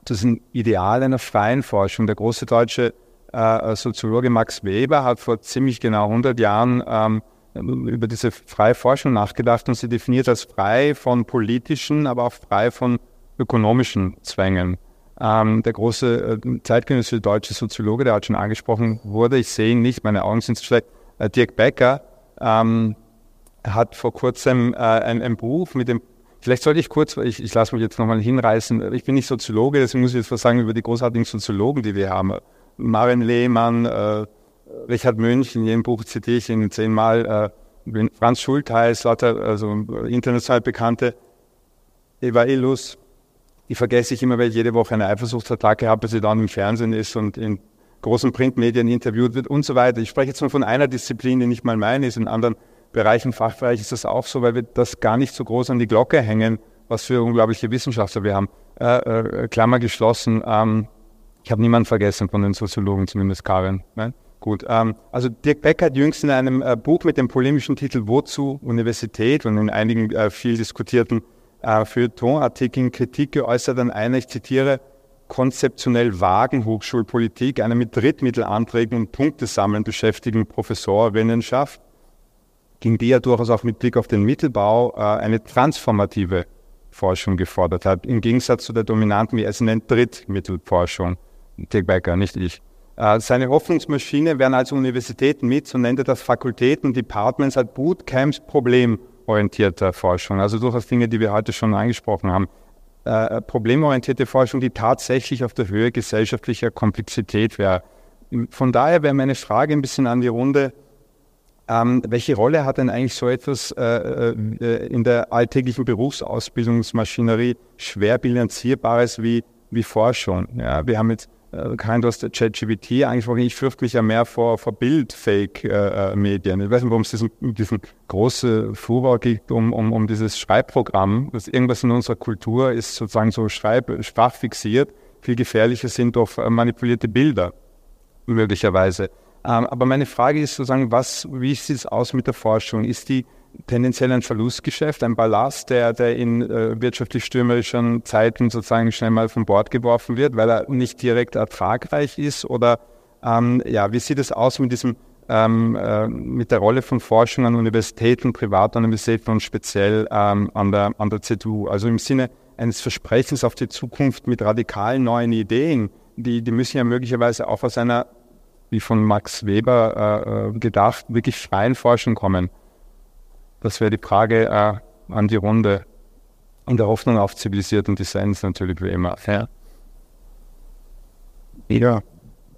das ist ein Ideal einer freien Forschung. Der große deutsche äh, Soziologe Max Weber hat vor ziemlich genau 100 Jahren ähm, über diese freie Forschung nachgedacht und sie definiert als frei von politischen, aber auch frei von ökonomischen Zwängen. Ähm, der große äh, zeitgenössische deutsche Soziologe, der hat schon angesprochen wurde, ich sehe ihn nicht, meine Augen sind zu schlecht, äh, Dirk Becker, ähm, hat vor kurzem äh, ein, ein Buch mit dem Vielleicht sollte ich kurz, ich, ich lasse mich jetzt nochmal hinreißen, ich bin nicht Soziologe, deswegen muss ich jetzt was sagen über die großartigen Soziologen, die wir haben. Maren Lehmann, äh, Richard Münch, in jedem Buch zitiere ich ihn zehnmal, äh, Franz Schultheiß, lauter also international bekannte, Eva Illus, die vergesse ich immer, weil ich jede Woche eine Eifersuchtsattacke habe, weil sie dann im Fernsehen ist und in großen Printmedien interviewt wird und so weiter. Ich spreche jetzt nur von einer Disziplin, die nicht mal meine ist, in anderen Bereichen, Fachbereich ist das auch so, weil wir das gar nicht so groß an die Glocke hängen, was für unglaubliche Wissenschaftler wir haben. Äh, äh, Klammer geschlossen, ähm, ich habe niemanden vergessen von den Soziologen, zumindest Karin. Nein? Gut, ähm, also Dirk Becker hat jüngst in einem äh, Buch mit dem polemischen Titel Wozu Universität und in einigen äh, viel diskutierten äh, Feuilleton-Artikeln Kritik geäußert an einer, ich zitiere, konzeptionell vagen Hochschulpolitik, einer mit Drittmittelanträgen und Punktesammeln beschäftigten Professorinnenschaft, gegen die er durchaus auch mit Blick auf den Mittelbau äh, eine transformative Forschung gefordert hat, im Gegensatz zu der dominanten, wie er es nennt, Drittmittelforschung. Dirk Becker, nicht ich. Äh, seine Hoffnungsmaschine werden also Universitäten mit, so nennt er das Fakultäten, Departments, halt Bootcamps, problemorientierter Forschung. Also durchaus Dinge, die wir heute schon angesprochen haben. Äh, problemorientierte Forschung, die tatsächlich auf der Höhe gesellschaftlicher Komplexität wäre. Von daher wäre meine Frage ein bisschen an die Runde, ähm, welche Rolle hat denn eigentlich so etwas äh, äh, in der alltäglichen Berufsausbildungsmaschinerie schwer bilanzierbares wie, wie Forschung? Ja, wir haben jetzt äh, kein du hast ChatGPT angesprochen. Ich fürchte mich ja mehr vor, vor Bildfake-Medien. Äh, ich weiß nicht, warum es diesen, diesen große Furor gibt um, um, um dieses Schreibprogramm. Das irgendwas in unserer Kultur ist sozusagen so Schreib, sprachfixiert. Viel gefährlicher sind doch äh, manipulierte Bilder, möglicherweise. Ähm, aber meine Frage ist sozusagen, was, wie sieht es aus mit der Forschung? Ist die tendenziell ein Verlustgeschäft, ein Ballast, der, der in äh, wirtschaftlich stürmerischen Zeiten sozusagen schnell mal von Bord geworfen wird, weil er nicht direkt ertragreich ist? Oder ähm, ja, wie sieht es aus mit diesem ähm, äh, mit der Rolle von Forschung an Universitäten, Privatuniversitäten und speziell ähm, an, der, an der ZU? Also im Sinne eines Versprechens auf die Zukunft mit radikalen neuen Ideen, die, die müssen ja möglicherweise auch aus einer wie von Max Weber äh, äh, gedacht, wirklich freien Forschung kommen? Das wäre die Frage äh, an die Runde. In der Hoffnung auf zivilisierten Designs natürlich wie immer. Ja, ja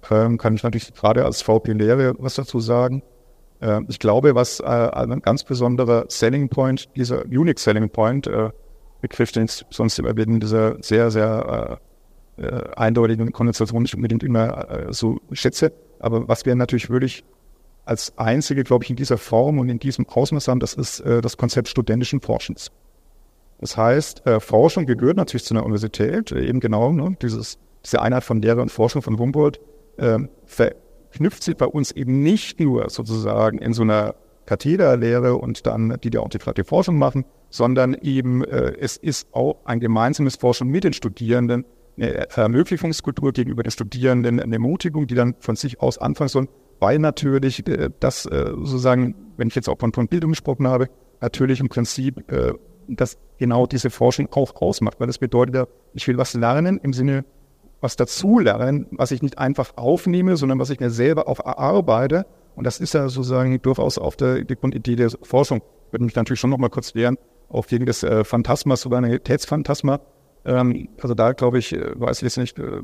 ähm, kann ich natürlich gerade als VP-Lehre was dazu sagen. Äh, ich glaube, was äh, ein ganz besonderer Selling Point, dieser Unique Selling Point, äh, Begriff, den ich sonst immer in dieser sehr, sehr äh, äh, eindeutigen Konnotation nicht unbedingt immer äh, so schätze, aber was wir natürlich wirklich als einzige, glaube ich, in dieser Form und in diesem Ausmaß haben, das ist äh, das Konzept studentischen Forschens. Das heißt, äh, Forschung gehört natürlich zu einer Universität, äh, eben genau, ne, dieses, diese Einheit von Lehre und Forschung von Humboldt ähm, verknüpft sich bei uns eben nicht nur sozusagen in so einer Kathederlehre und dann, die da auch die, die Forschung machen, sondern eben äh, es ist auch ein gemeinsames Forschen mit den Studierenden, eine Ermöglichungskultur gegenüber den Studierenden, eine Ermutigung, die dann von sich aus anfangen sollen, weil natürlich äh, das äh, sozusagen, wenn ich jetzt auch von, von Bildung gesprochen habe, natürlich im Prinzip äh, das genau diese Forschung auch ausmacht, weil das bedeutet ja, ich will was lernen im Sinne was dazu lernen, was ich nicht einfach aufnehme, sondern was ich mir selber auch erarbeite. Und das ist ja sozusagen durchaus auf der Grundidee der Forschung. Ich würde mich natürlich schon noch mal kurz lernen, auf gegen das äh, Phantasma, Souveränitätsphantasma, ähm, also da glaube ich, äh, weiß ich jetzt nicht, äh,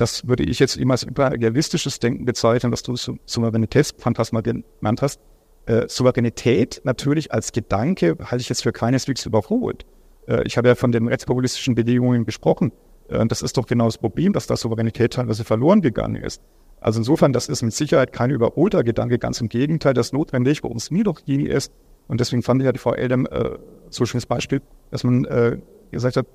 das würde ich jetzt immer als realistisches Denken bezeichnen, was du Souveränitätsphantasma genannt hast. Äh, Souveränität natürlich als Gedanke halte ich jetzt für keineswegs überholt. Äh, ich habe ja von den rechtspopulistischen Bewegungen gesprochen. Äh, das ist doch genau das Problem, dass da Souveränität teilweise verloren gegangen ist. Also insofern, das ist mit Sicherheit kein überholter Gedanke, ganz im Gegenteil, das notwendig, worum es mir doch ging ist. Und deswegen fand ich ja die Frau Eldem äh, so schönes Beispiel, dass man äh, gesagt hat,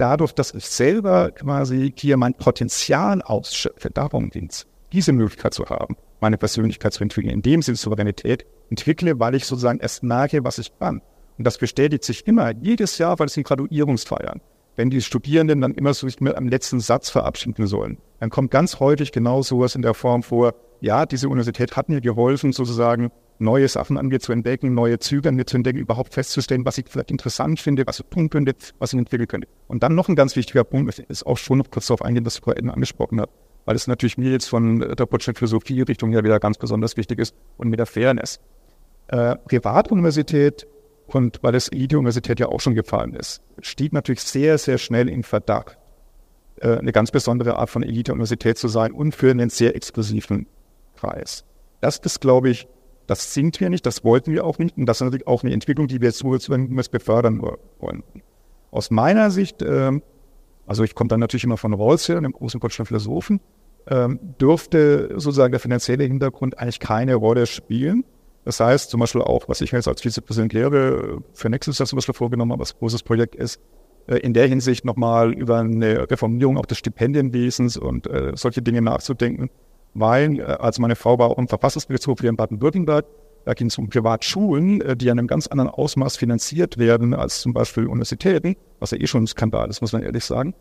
dadurch, dass ich selber quasi hier mein Potenzial ausschöpfe, darum ging es, diese Möglichkeit zu haben, meine Persönlichkeit zu entwickeln, in dem Sinne Souveränität entwickle, weil ich sozusagen erst merke, was ich kann. Und das bestätigt sich immer, jedes Jahr, weil es sind Graduierungsfeiern. Wenn die Studierenden dann immer so mit einem letzten Satz verabschieden sollen, dann kommt ganz häufig genau sowas in der Form vor, ja, diese Universität hat mir geholfen, sozusagen neue Sachen an mir zu entdecken, neue Züge an mir zu entdecken, überhaupt festzustellen, was ich vielleicht interessant finde, was ich tun könnte, was ich entwickeln könnte. Und dann noch ein ganz wichtiger Punkt, ist auch schon noch kurz darauf eingehen, was Frau Edden angesprochen hat, weil es natürlich mir jetzt von der Project Philosophie Richtung ja wieder ganz besonders wichtig ist und mit der Fairness. Äh, Privatuniversität und weil das Elite-Universität ja auch schon gefallen ist, steht natürlich sehr, sehr schnell in Verdacht, äh, eine ganz besondere Art von Elite-Universität zu sein und für einen sehr exklusiven Kreis. Das ist, glaube ich, das sind wir nicht, das wollten wir auch nicht und das ist natürlich auch eine Entwicklung, die wir jetzt befördern wollen. Aus meiner Sicht, ähm, also ich komme dann natürlich immer von Rawls her, einem großen Potsdamer Philosophen, ähm, dürfte sozusagen der finanzielle Hintergrund eigentlich keine Rolle spielen. Das heißt zum Beispiel auch, was ich jetzt als Vizepräsident lehre, für Nexus das zum Beispiel vorgenommen habe, was ein großes Projekt ist, äh, in der Hinsicht nochmal über eine Reformierung auch des Stipendienwesens und äh, solche Dinge nachzudenken. Weil, äh, also meine Frau war auch im Verfassungsgerichtshof hier in Baden-Württemberg, da ging es um Privatschulen, äh, die in einem ganz anderen Ausmaß finanziert werden als zum Beispiel Universitäten, was ja eh schon ein Skandal ist, muss man ehrlich sagen.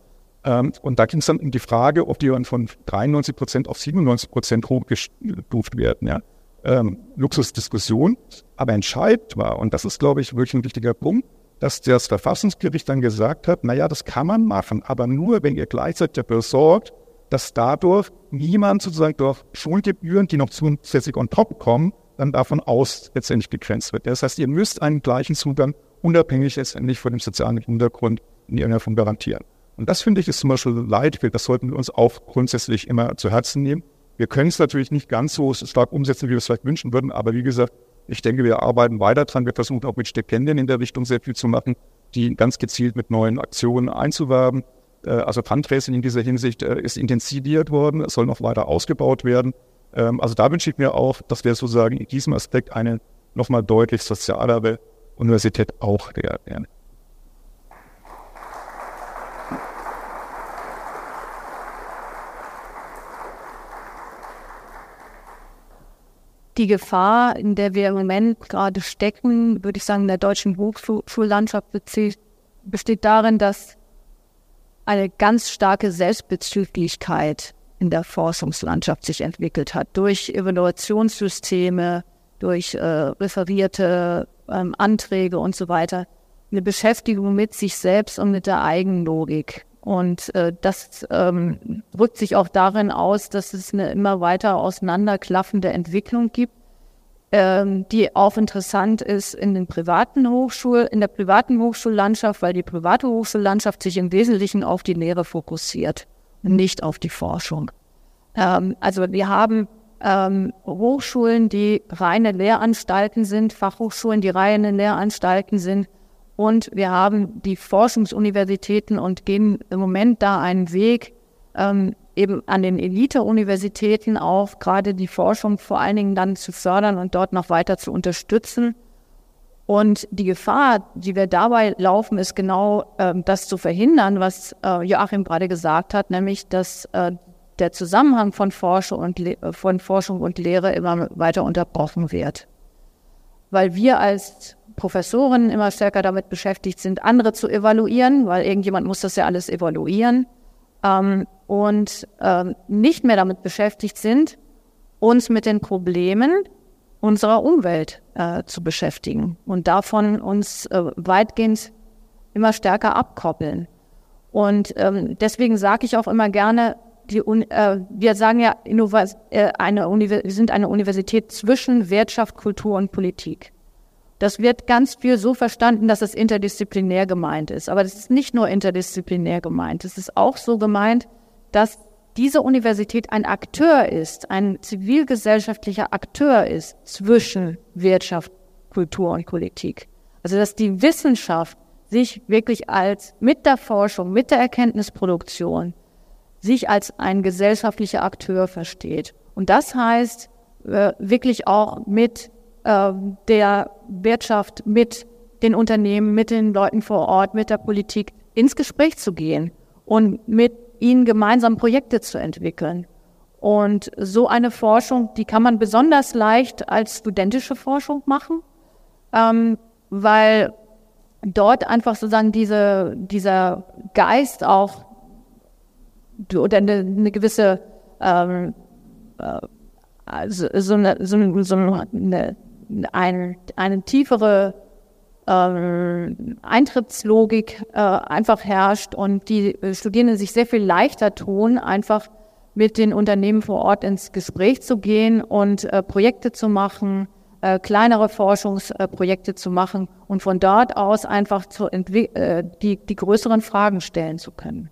Ähm, und da ging es dann um die Frage, ob die dann von 93 Prozent auf 97 Prozent hochgestuft werden. Ja. Ähm, Luxusdiskussion, aber entscheidend war, und das ist, glaube ich, wirklich ein wichtiger Punkt, dass das Verfassungsgericht dann gesagt hat, naja, das kann man machen, aber nur, wenn ihr gleichzeitig dafür sorgt, dass dadurch niemand sozusagen durch Schulgebühren, die noch zusätzlich on top kommen, dann davon aus letztendlich begrenzt wird. Das heißt, ihr müsst einen gleichen Zugang unabhängig letztendlich von dem sozialen Hintergrund in irgendeiner Form garantieren. Und das finde ich ist zum Beispiel Leitbild. Das sollten wir uns auch grundsätzlich immer zu Herzen nehmen. Wir können es natürlich nicht ganz so stark umsetzen, wie wir es vielleicht wünschen würden. Aber wie gesagt, ich denke, wir arbeiten weiter dran. Wir versuchen auch mit Stipendien in der Richtung sehr viel zu machen, die ganz gezielt mit neuen Aktionen einzuwerben. Äh, also Fundraising in dieser Hinsicht äh, ist intensiviert worden. Es soll noch weiter ausgebaut werden. Ähm, also da wünsche ich mir auch, dass wir sozusagen in diesem Aspekt eine nochmal deutlich sozialere Universität auch werden. die Gefahr, in der wir im Moment gerade stecken, würde ich sagen, in der deutschen Hochschullandschaft besteht darin, dass eine ganz starke Selbstbezüglichkeit in der Forschungslandschaft sich entwickelt hat, durch Evaluationssysteme, durch äh, referierte ähm, Anträge und so weiter. Eine Beschäftigung mit sich selbst und mit der Eigenlogik. Und äh, das ähm, drückt sich auch darin aus, dass es eine immer weiter auseinanderklaffende Entwicklung gibt, ähm, die auch interessant ist in den privaten Hochschulen, in der privaten Hochschullandschaft, weil die private Hochschullandschaft sich im Wesentlichen auf die Lehre fokussiert nicht auf die Forschung. Ähm, also wir haben ähm, Hochschulen, die reine Lehranstalten sind, Fachhochschulen, die reine Lehranstalten sind, und wir haben die Forschungsuniversitäten und gehen im Moment da einen Weg, ähm, eben an den Elite-Universitäten auch gerade die Forschung vor allen Dingen dann zu fördern und dort noch weiter zu unterstützen. Und die Gefahr, die wir dabei laufen, ist genau ähm, das zu verhindern, was äh, Joachim gerade gesagt hat, nämlich dass äh, der Zusammenhang von Forschung und, Le von Forschung und Lehre immer weiter unterbrochen wird. Weil wir als Professoren immer stärker damit beschäftigt sind, andere zu evaluieren, weil irgendjemand muss das ja alles evaluieren ähm, und ähm, nicht mehr damit beschäftigt sind, uns mit den Problemen unserer Umwelt äh, zu beschäftigen und davon uns äh, weitgehend immer stärker abkoppeln. Und ähm, deswegen sage ich auch immer gerne, die, äh, wir sagen ja, Innova äh, eine wir sind eine Universität zwischen Wirtschaft, Kultur und Politik. Das wird ganz viel so verstanden, dass es interdisziplinär gemeint ist. Aber das ist nicht nur interdisziplinär gemeint. Es ist auch so gemeint, dass diese Universität ein Akteur ist, ein zivilgesellschaftlicher Akteur ist zwischen Wirtschaft, Kultur und Politik. Also dass die Wissenschaft sich wirklich als mit der Forschung, mit der Erkenntnisproduktion, sich als ein gesellschaftlicher Akteur versteht. Und das heißt, äh, wirklich auch mit äh, der Wirtschaft, mit den Unternehmen, mit den Leuten vor Ort, mit der Politik ins Gespräch zu gehen und mit ihnen gemeinsam Projekte zu entwickeln. Und so eine Forschung, die kann man besonders leicht als studentische Forschung machen, ähm, weil dort einfach sozusagen diese, dieser Geist auch oder eine, eine gewisse ähm, äh, also so eine, so eine, so eine ein, eine tiefere ähm, Eintrittslogik äh, einfach herrscht und die Studierenden sich sehr viel leichter tun, einfach mit den Unternehmen vor Ort ins Gespräch zu gehen und äh, Projekte zu machen, äh, kleinere Forschungsprojekte zu machen und von dort aus einfach zu äh, die, die größeren Fragen stellen zu können.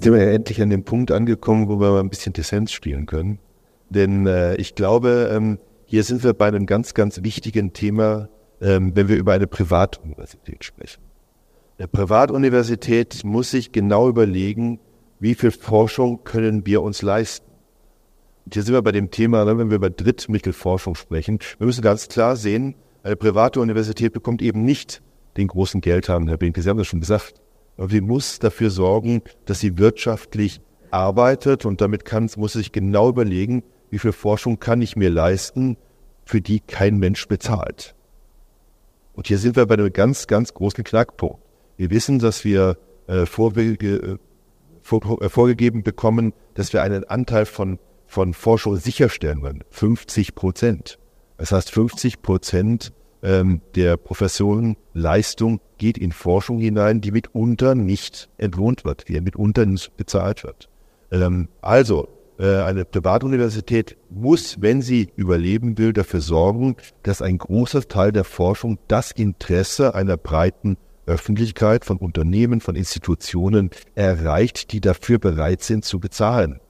Sind wir ja endlich an dem Punkt angekommen, wo wir mal ein bisschen Dissens spielen können. Denn äh, ich glaube, ähm, hier sind wir bei einem ganz, ganz wichtigen Thema, ähm, wenn wir über eine Privatuniversität sprechen. Eine Privatuniversität muss sich genau überlegen, wie viel Forschung können wir uns leisten. Und hier sind wir bei dem Thema, ne, wenn wir über Drittmittelforschung sprechen. Wir müssen ganz klar sehen, eine private Universität bekommt eben nicht den großen Geldhahn, Herr Binke, Sie haben das schon gesagt. Sie muss dafür sorgen, dass sie wirtschaftlich arbeitet und damit kann, muss sie sich genau überlegen, wie viel Forschung kann ich mir leisten, für die kein Mensch bezahlt. Und hier sind wir bei einem ganz, ganz großen Knackpunkt. Wir wissen, dass wir äh, vorge vor, äh, vorgegeben bekommen, dass wir einen Anteil von, von Forschung sicherstellen wollen. 50 Prozent. Das heißt, 50 Prozent ähm, der Professorenleistung geht in Forschung hinein, die mitunter nicht entlohnt wird, die mitunter nicht bezahlt wird. Ähm, also, äh, eine Privatuniversität muss, wenn sie überleben will, dafür sorgen, dass ein großer Teil der Forschung das Interesse einer breiten Öffentlichkeit, von Unternehmen, von Institutionen erreicht, die dafür bereit sind zu bezahlen.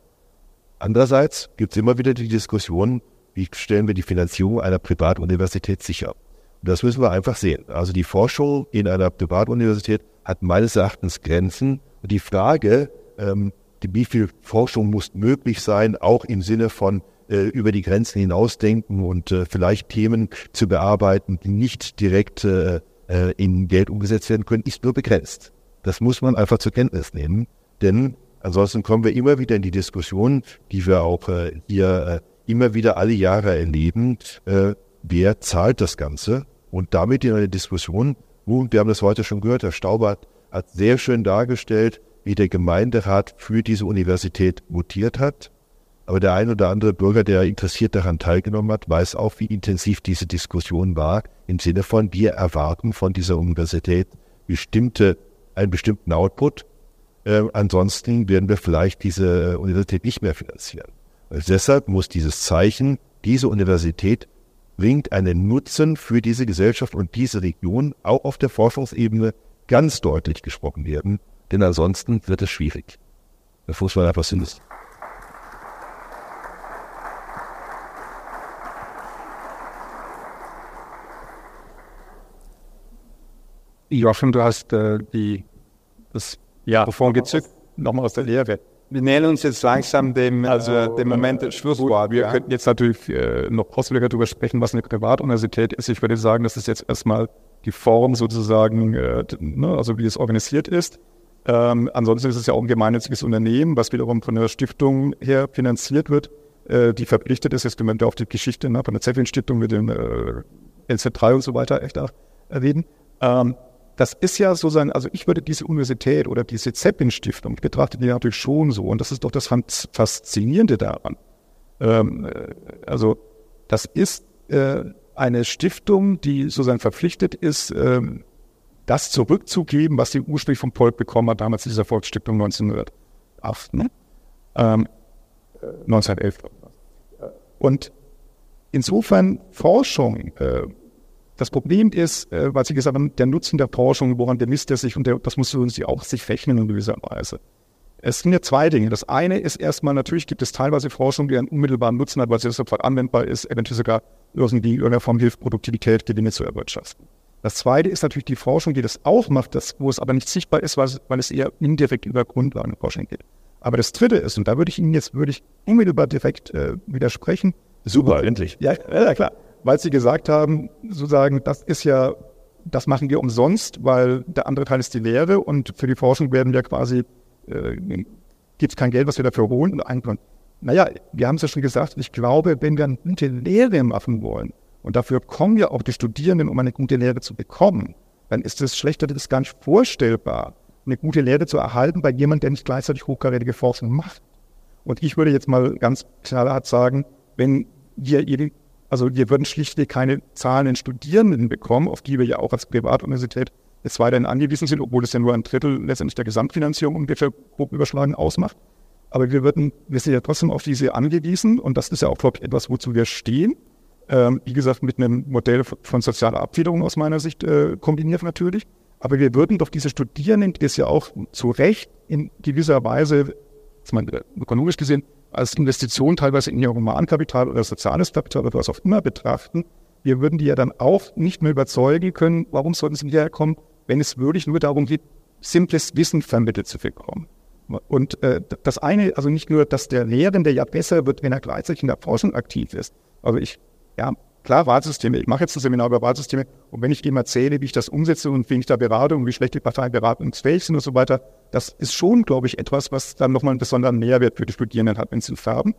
Andererseits gibt es immer wieder die Diskussion, wie stellen wir die Finanzierung einer Privatuniversität sicher? Das müssen wir einfach sehen. Also die Forschung in einer Privatuniversität hat meines Erachtens Grenzen. Die Frage, ähm, wie viel Forschung muss möglich sein, auch im Sinne von äh, über die Grenzen hinausdenken und äh, vielleicht Themen zu bearbeiten, die nicht direkt äh, äh, in Geld umgesetzt werden können, ist nur begrenzt. Das muss man einfach zur Kenntnis nehmen, denn ansonsten kommen wir immer wieder in die Diskussion, die wir auch äh, hier äh, immer wieder alle Jahre erleben, wer zahlt das Ganze? Und damit in eine Diskussion, und wir haben das heute schon gehört, Herr Staubert hat sehr schön dargestellt, wie der Gemeinderat für diese Universität votiert hat. Aber der ein oder andere Bürger, der interessiert daran teilgenommen hat, weiß auch, wie intensiv diese Diskussion war, im Sinne von, wir erwarten von dieser Universität bestimmte, einen bestimmten Output. Äh, ansonsten werden wir vielleicht diese äh, Universität nicht mehr finanzieren. Also deshalb muss dieses Zeichen, diese Universität bringt einen Nutzen für diese Gesellschaft und diese Region auch auf der Forschungsebene ganz deutlich gesprochen werden, denn ansonsten wird es schwierig. Das muss man einfach sehen. Joachim, du hast äh, die, das ja, Mikrofon gezückt, nochmal aus der Lehre. Wir nähern uns jetzt langsam dem, äh, also, äh, dem Moment des Schlussworts. Wir ja. könnten jetzt natürlich äh, noch ausführlicher darüber sprechen, was eine Privatuniversität ist. Ich würde sagen, das ist jetzt erstmal die Form sozusagen, äh, ne, also wie es organisiert ist. Ähm, ansonsten ist es ja auch ein gemeinnütziges Unternehmen, was wiederum von der Stiftung her finanziert wird, äh, die verpflichtet ist, jetzt können wir auf die Geschichte ne, von der Zeffin-Stiftung mit dem äh, LZ3 und so weiter echt auch reden. Ähm, das ist ja sozusagen, also ich würde diese Universität oder diese Zeppin-Stiftung, ich betrachte die natürlich schon so und das ist doch das Faszinierende daran. Ähm, äh, also das ist äh, eine Stiftung, die sozusagen verpflichtet ist, ähm, das zurückzugeben, was sie ursprünglich vom Volk bekommen hat, damals dieser Volksstiftung 1908, ne? ähm, 1911. Und insofern Forschung äh, das Problem ist, äh, weil Sie gesagt haben, der Nutzen der Forschung, woran bemisst er sich und der, das muss uns auch sich rechnen in gewisser Weise. Es sind ja zwei Dinge. Das eine ist erstmal, natürlich gibt es teilweise Forschung, die einen unmittelbaren Nutzen hat, weil sie sofort anwendbar ist, eventuell sogar irgendwie in irgendeiner Form hilft, Produktivität, Gewinne zu erwirtschaften. Das zweite ist natürlich die Forschung, die das auch macht, das, wo es aber nicht sichtbar ist, weil es, weil es eher indirekt über Grundlagenforschung geht. Aber das dritte ist, und da würde ich Ihnen jetzt würde ich unmittelbar direkt äh, widersprechen. Super, endlich. Ja, ja, klar weil sie gesagt haben, sozusagen, das ist ja, das machen wir umsonst, weil der andere Teil ist die Lehre und für die Forschung werden wir quasi, äh, gibt es kein Geld, was wir dafür holen und einkommen. Naja, wir haben es ja schon gesagt, ich glaube, wenn wir eine gute Lehre machen wollen, und dafür kommen ja auch die Studierenden, um eine gute Lehre zu bekommen, dann ist es schlechter, das ist gar nicht vorstellbar, eine gute Lehre zu erhalten bei jemandem, der nicht gleichzeitig hochkarätige Forschung macht. Und ich würde jetzt mal ganz knallhart sagen, wenn wir also wir würden schlichtweg keine zahlenden Studierenden bekommen, auf die wir ja auch als Privatuniversität jetzt weiterhin angewiesen sind, obwohl es ja nur ein Drittel letztendlich der Gesamtfinanzierung ungefähr grob überschlagen ausmacht. Aber wir würden, wir sind ja trotzdem auf diese angewiesen und das ist ja auch, glaube ich, etwas, wozu wir stehen. Ähm, wie gesagt, mit einem Modell von sozialer Abfederung aus meiner Sicht äh, kombiniert natürlich. Aber wir würden doch diese Studierenden, die es ja auch zu Recht in gewisser Weise, ich meine, ökonomisch gesehen, als Investition teilweise in ihr Humankapital oder soziales Kapital oder was auch immer betrachten, wir würden die ja dann auch nicht mehr überzeugen können, warum sollten sie hierher kommen, wenn es wirklich nur darum geht, simples Wissen vermittelt zu bekommen. Und äh, das eine, also nicht nur, dass der Lehrende ja besser wird, wenn er gleichzeitig in der Forschung aktiv ist. Also ich, ja, klar, Wahlsysteme, ich mache jetzt ein Seminar über Wahlsysteme und wenn ich ihm erzähle, wie ich das umsetze und wie ich da berate und wie schlecht die Parteien beratungsfähig sind und so weiter, das ist schon, glaube ich, etwas, was dann nochmal einen besonderen Mehrwert für die Studierenden hat, wenn sie es haben.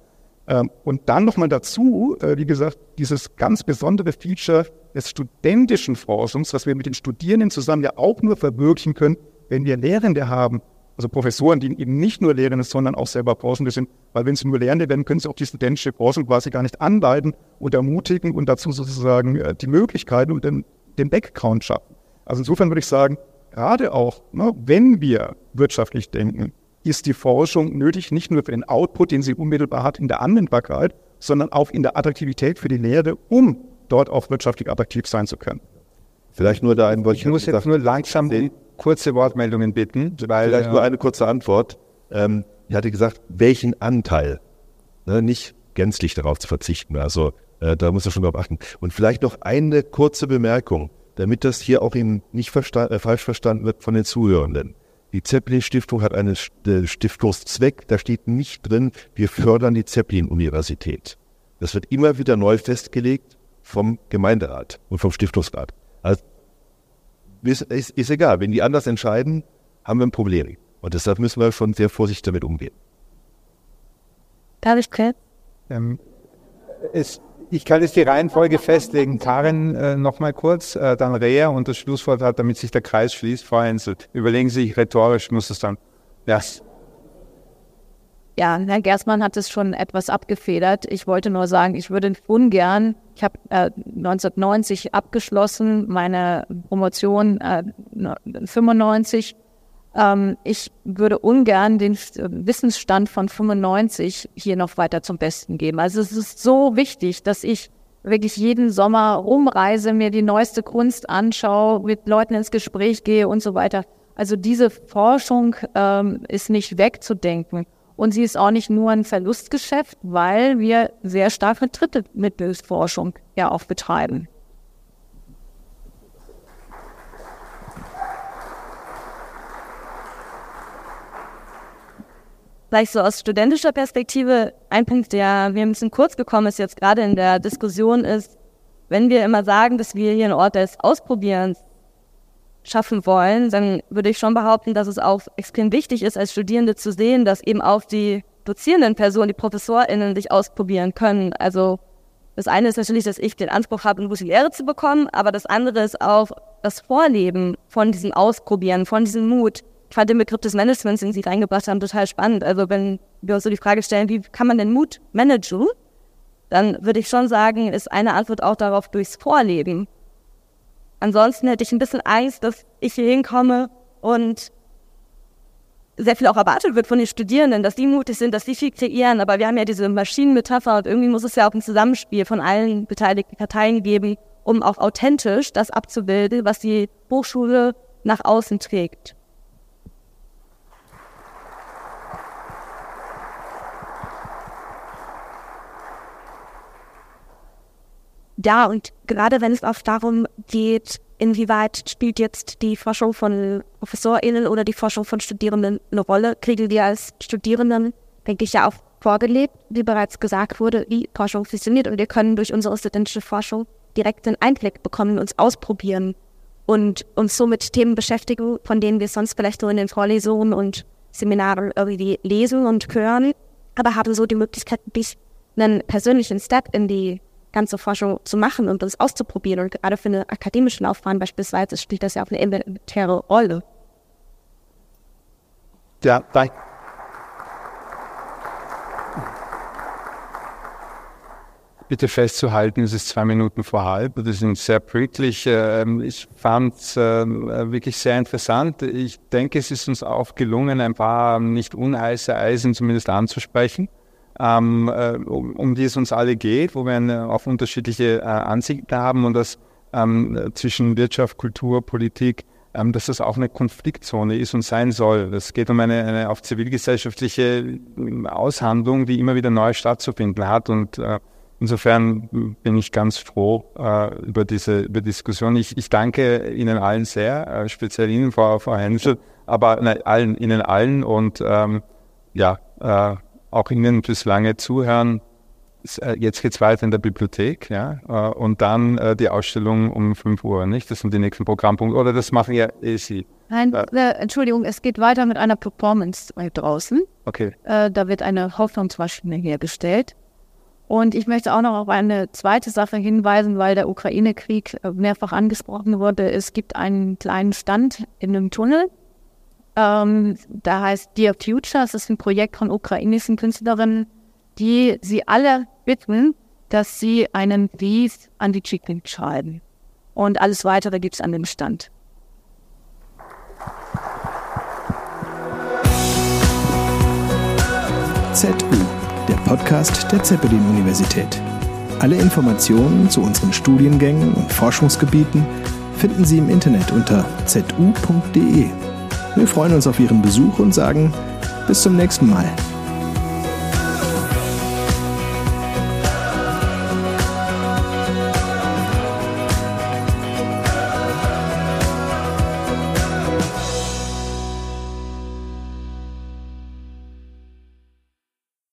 Ähm, und dann nochmal dazu, äh, wie gesagt, dieses ganz besondere Feature des studentischen Forschungs, was wir mit den Studierenden zusammen ja auch nur verwirklichen können, wenn wir Lehrende haben, also Professoren, die eben nicht nur Lehrende, sondern auch selber Forschende sind, weil wenn sie nur Lehrende werden, können sie auch die studentische Forschung quasi gar nicht anleiten und ermutigen und dazu sozusagen äh, die Möglichkeiten und den, den Background schaffen. Also insofern würde ich sagen, gerade auch, ne, wenn wir wirtschaftlich denken, ist die Forschung nötig, nicht nur für den Output, den sie unmittelbar hat in der Anwendbarkeit, sondern auch in der Attraktivität für die Lehre, um dort auch wirtschaftlich attraktiv sein zu können. Vielleicht nur da ein Wort. Ich muss jetzt nur langsam den kurze Wortmeldungen bitten. Weil, Vielleicht nur eine kurze Antwort. Ähm, ich hatte gesagt, welchen Anteil? Ne, nicht gänzlich darauf zu verzichten. Also äh, da muss er schon drauf achten. Und vielleicht noch eine kurze Bemerkung, damit das hier auch eben nicht versta äh, falsch verstanden wird von den Zuhörenden. Die Zeppelin-Stiftung hat einen äh, Stiftungszweck, da steht nicht drin, wir fördern die Zeppelin-Universität. Das wird immer wieder neu festgelegt vom Gemeinderat und vom Stiftungsrat. Also ist, ist, ist egal. Wenn die anders entscheiden, haben wir ein Problem. Und deshalb müssen wir schon sehr vorsichtig damit umgehen. Darf ich kurz? Ähm, es, ich kann jetzt die Reihenfolge festlegen. Karin äh, nochmal kurz, äh, dann Rea und das Schlusswort hat, damit sich der Kreis schließt. Frau Hensel, überlegen Sie sich, rhetorisch muss es dann. Ja. Ja, Herr Gersmann hat es schon etwas abgefedert. Ich wollte nur sagen, ich würde ungern ich habe äh, 1990 abgeschlossen, meine Promotion äh, 95. Ähm, ich würde ungern den Wissensstand von 95 hier noch weiter zum Besten geben. Also es ist so wichtig, dass ich wirklich jeden Sommer rumreise, mir die neueste Kunst anschaue, mit Leuten ins Gespräch gehe und so weiter. Also diese Forschung ähm, ist nicht wegzudenken. Und sie ist auch nicht nur ein Verlustgeschäft, weil wir sehr stark mit Drittmittelforschung ja auch betreiben. Vielleicht so aus studentischer Perspektive, ein Punkt, der mir ein bisschen kurz gekommen ist jetzt gerade in der Diskussion, ist, wenn wir immer sagen, dass wir hier einen Ort des Ausprobierens schaffen wollen, dann würde ich schon behaupten, dass es auch extrem wichtig ist, als Studierende zu sehen, dass eben auch die dozierenden Personen, die ProfessorInnen sich ausprobieren können. Also das eine ist natürlich, dass ich den Anspruch habe, eine gute Lehre zu bekommen, aber das andere ist auch das Vorleben von diesem Ausprobieren, von diesem Mut. Ich fand den Begriff des Managements, den Sie reingebracht haben, total spannend. Also wenn wir uns so die Frage stellen, wie kann man denn Mut managen, dann würde ich schon sagen, ist eine Antwort auch darauf durchs Vorleben. Ansonsten hätte ich ein bisschen Angst, dass ich hier hinkomme und sehr viel auch erwartet wird von den Studierenden, dass die mutig sind, dass die viel kreieren. Aber wir haben ja diese Maschinenmetapher und irgendwie muss es ja auch ein Zusammenspiel von allen beteiligten Parteien geben, um auch authentisch das abzubilden, was die Hochschule nach außen trägt. Ja, und gerade wenn es auch darum geht, inwieweit spielt jetzt die Forschung von ProfessorInnen oder die Forschung von Studierenden eine Rolle, kriegen wir als Studierenden, denke ich, ja auch vorgelebt, wie bereits gesagt wurde, wie Forschung funktioniert. Und wir können durch unsere studentische Forschung direkt einen Einblick bekommen, uns ausprobieren und uns so mit Themen beschäftigen, von denen wir sonst vielleicht nur in den Vorlesungen und Seminaren irgendwie lesen und hören, aber haben so die Möglichkeit, einen persönlichen Step in die ganze Forschung zu machen und das auszuprobieren. Und gerade für eine akademische Laufbahn beispielsweise spielt das ja auch eine elementäre Rolle. Ja, danke. bitte festzuhalten, es ist zwei Minuten vor halb. Das sind sehr pünktlich. Ähm, ich fand es äh, wirklich sehr interessant. Ich denke, es ist uns auch gelungen, ein paar nicht unheiße Eisen zumindest anzusprechen, ähm, äh, um, um die es uns alle geht, wo wir eine, auf unterschiedliche äh, Ansichten haben und das ähm, zwischen Wirtschaft, Kultur, Politik ähm, dass das auch eine Konfliktzone ist und sein soll. Es geht um eine, eine auf zivilgesellschaftliche ähm, Aushandlung, die immer wieder neu stattzufinden hat. Und äh, insofern bin ich ganz froh äh, über diese über Diskussion. Ich, ich danke Ihnen allen sehr, äh, speziell Ihnen, Frau, Frau Henschel, aber nein, allen, Ihnen allen und ähm, ja, äh, auch Ihnen fürs lange Zuhören. Äh, jetzt geht es weiter in der Bibliothek, ja, äh, und dann äh, die Ausstellung um 5 Uhr, nicht? Das sind die nächsten Programmpunkte. Oder das machen ja eh Sie. Nein, äh, Entschuldigung, es geht weiter mit einer Performance draußen. Okay. Äh, da wird eine Hoffnungsmaschine hergestellt. Und ich möchte auch noch auf eine zweite Sache hinweisen, weil der Ukraine-Krieg mehrfach angesprochen wurde. Es gibt einen kleinen Stand in einem Tunnel. Ähm, da heißt Dear Future. Es ist ein Projekt von ukrainischen Künstlerinnen, die sie alle bitten, dass sie einen Brief an die Chicken schreiben. Und alles weitere gibt es an dem Stand. ZU, der Podcast der Zeppelin-Universität. Alle Informationen zu unseren Studiengängen und Forschungsgebieten finden Sie im Internet unter zu.de. Wir freuen uns auf Ihren Besuch und sagen bis zum nächsten Mal.